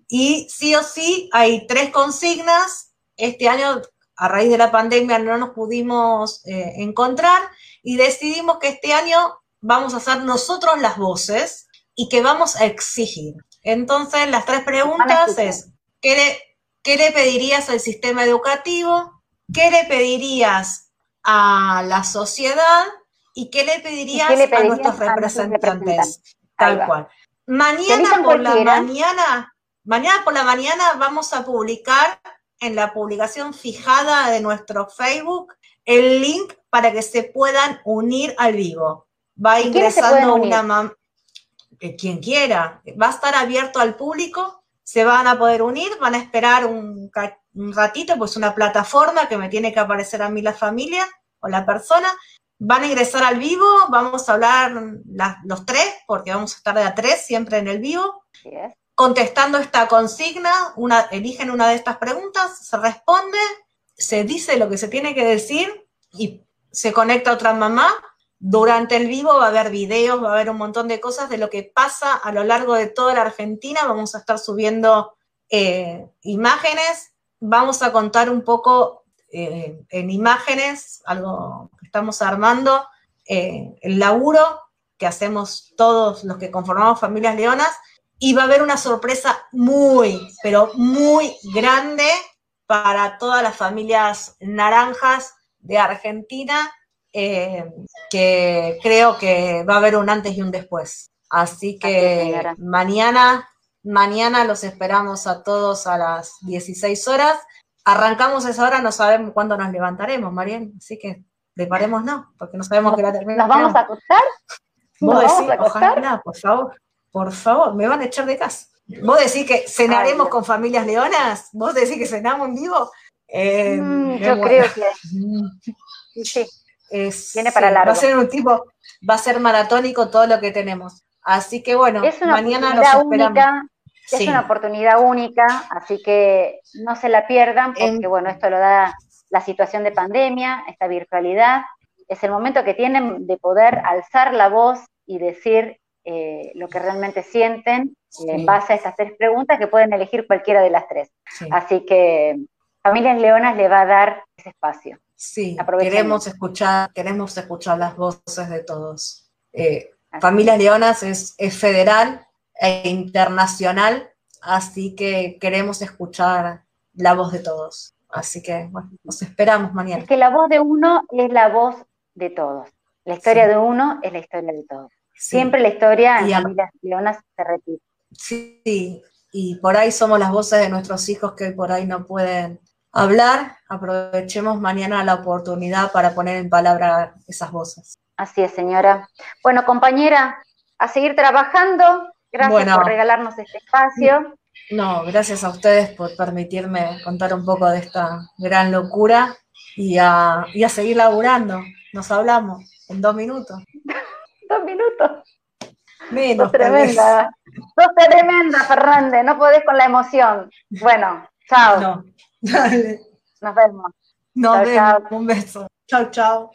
Y sí o sí hay tres consignas. Este año a raíz de la pandemia no nos pudimos eh, encontrar y decidimos que este año vamos a hacer nosotros las voces y que vamos a exigir. Entonces, las tres preguntas es, ¿qué le, ¿qué le pedirías al sistema educativo? ¿Qué le pedirías a la sociedad? ¿Y qué le pedirías, a nuestros representantes? Tal cual. Mañana por la mañana, mañana por la mañana vamos a publicar en la publicación fijada de nuestro Facebook el link para que se puedan unir al vivo. Va ingresando una eh, quien quiera. Va a estar abierto al público, se van a poder unir, van a esperar un, ratito, pues una plataforma que me tiene que aparecer a mí la familia o la persona. Van a ingresar al vivo, vamos a hablar los tres, porque vamos a estar de a tres siempre en el vivo contestando esta consigna, una, eligen una de estas preguntas, se responde, se dice lo que se tiene que decir y se conecta otra mamá. Durante el vivo va a haber videos, va a haber un montón de cosas de lo que pasa a lo largo de toda la Argentina. Vamos a estar subiendo eh, imágenes, vamos a contar un poco eh, en imágenes, algo estamos armando, eh, el laburo que hacemos todos los que conformamos Familias Leonas y va a haber una sorpresa muy, pero muy grande para todas las familias naranjas de Argentina, eh, que creo que va a haber un antes y un después. Así que mañana, mañana los esperamos a todos a las 16 horas. Arrancamos esa hora, no sabemos cuándo nos levantaremos, Mariel, así que preparemos no, porque no sabemos qué va a terminar. ¿Nos vamos a acostar? ¿Vos decís, ojalá, por favor. Por favor, me van a echar de casa. ¿Vos decís que cenaremos con familias leonas? ¿Vos decís que cenamos en vivo? Eh, mm, yo creo que [laughs] sí. Viene para largo. Va a ser un tipo, va a ser maratónico todo lo que tenemos. Así que bueno, mañana nos esperamos. Es una oportunidad única, así que no se la pierdan, porque bueno, esto lo da la situación de pandemia, esta virtualidad. Es el momento que tienen de poder alzar la voz y decir eh, lo que realmente sienten en base a estas tres preguntas que pueden elegir cualquiera de las tres. Así que Familias Leonas le va a dar ese espacio. Sí, queremos escuchar, queremos escuchar las voces de todos. Eh, Familias Leonas es, federal e internacional, así que queremos escuchar la voz de todos. Así que, bueno, nos esperamos mañana. Es que la voz de uno es la voz de todos. La historia de uno es la historia de todos. Siempre la historia en familias leonas se repite. Sí, y por ahí somos las voces de nuestros hijos que por ahí no pueden hablar. Aprovechemos mañana la oportunidad para poner en palabra esas voces. Así es, señora. Bueno, compañera, a seguir trabajando. Gracias por regalarnos este espacio. No, gracias a ustedes por permitirme contar un poco de esta gran locura y a, y a seguir laburando. Nos hablamos en dos minutos. [laughs] dos minutos. Menos. Sos tremenda. Sos tremenda, Fernández. No podés con la emoción. Bueno, chao. No, [laughs] dale. Nos vemos. Nos vemos. Un beso. Chao, chao.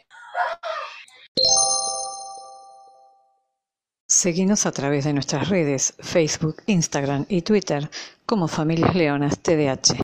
Seguinos a través de nuestras redes, Facebook, Instagram y Twitter como Familias Leonas TDH.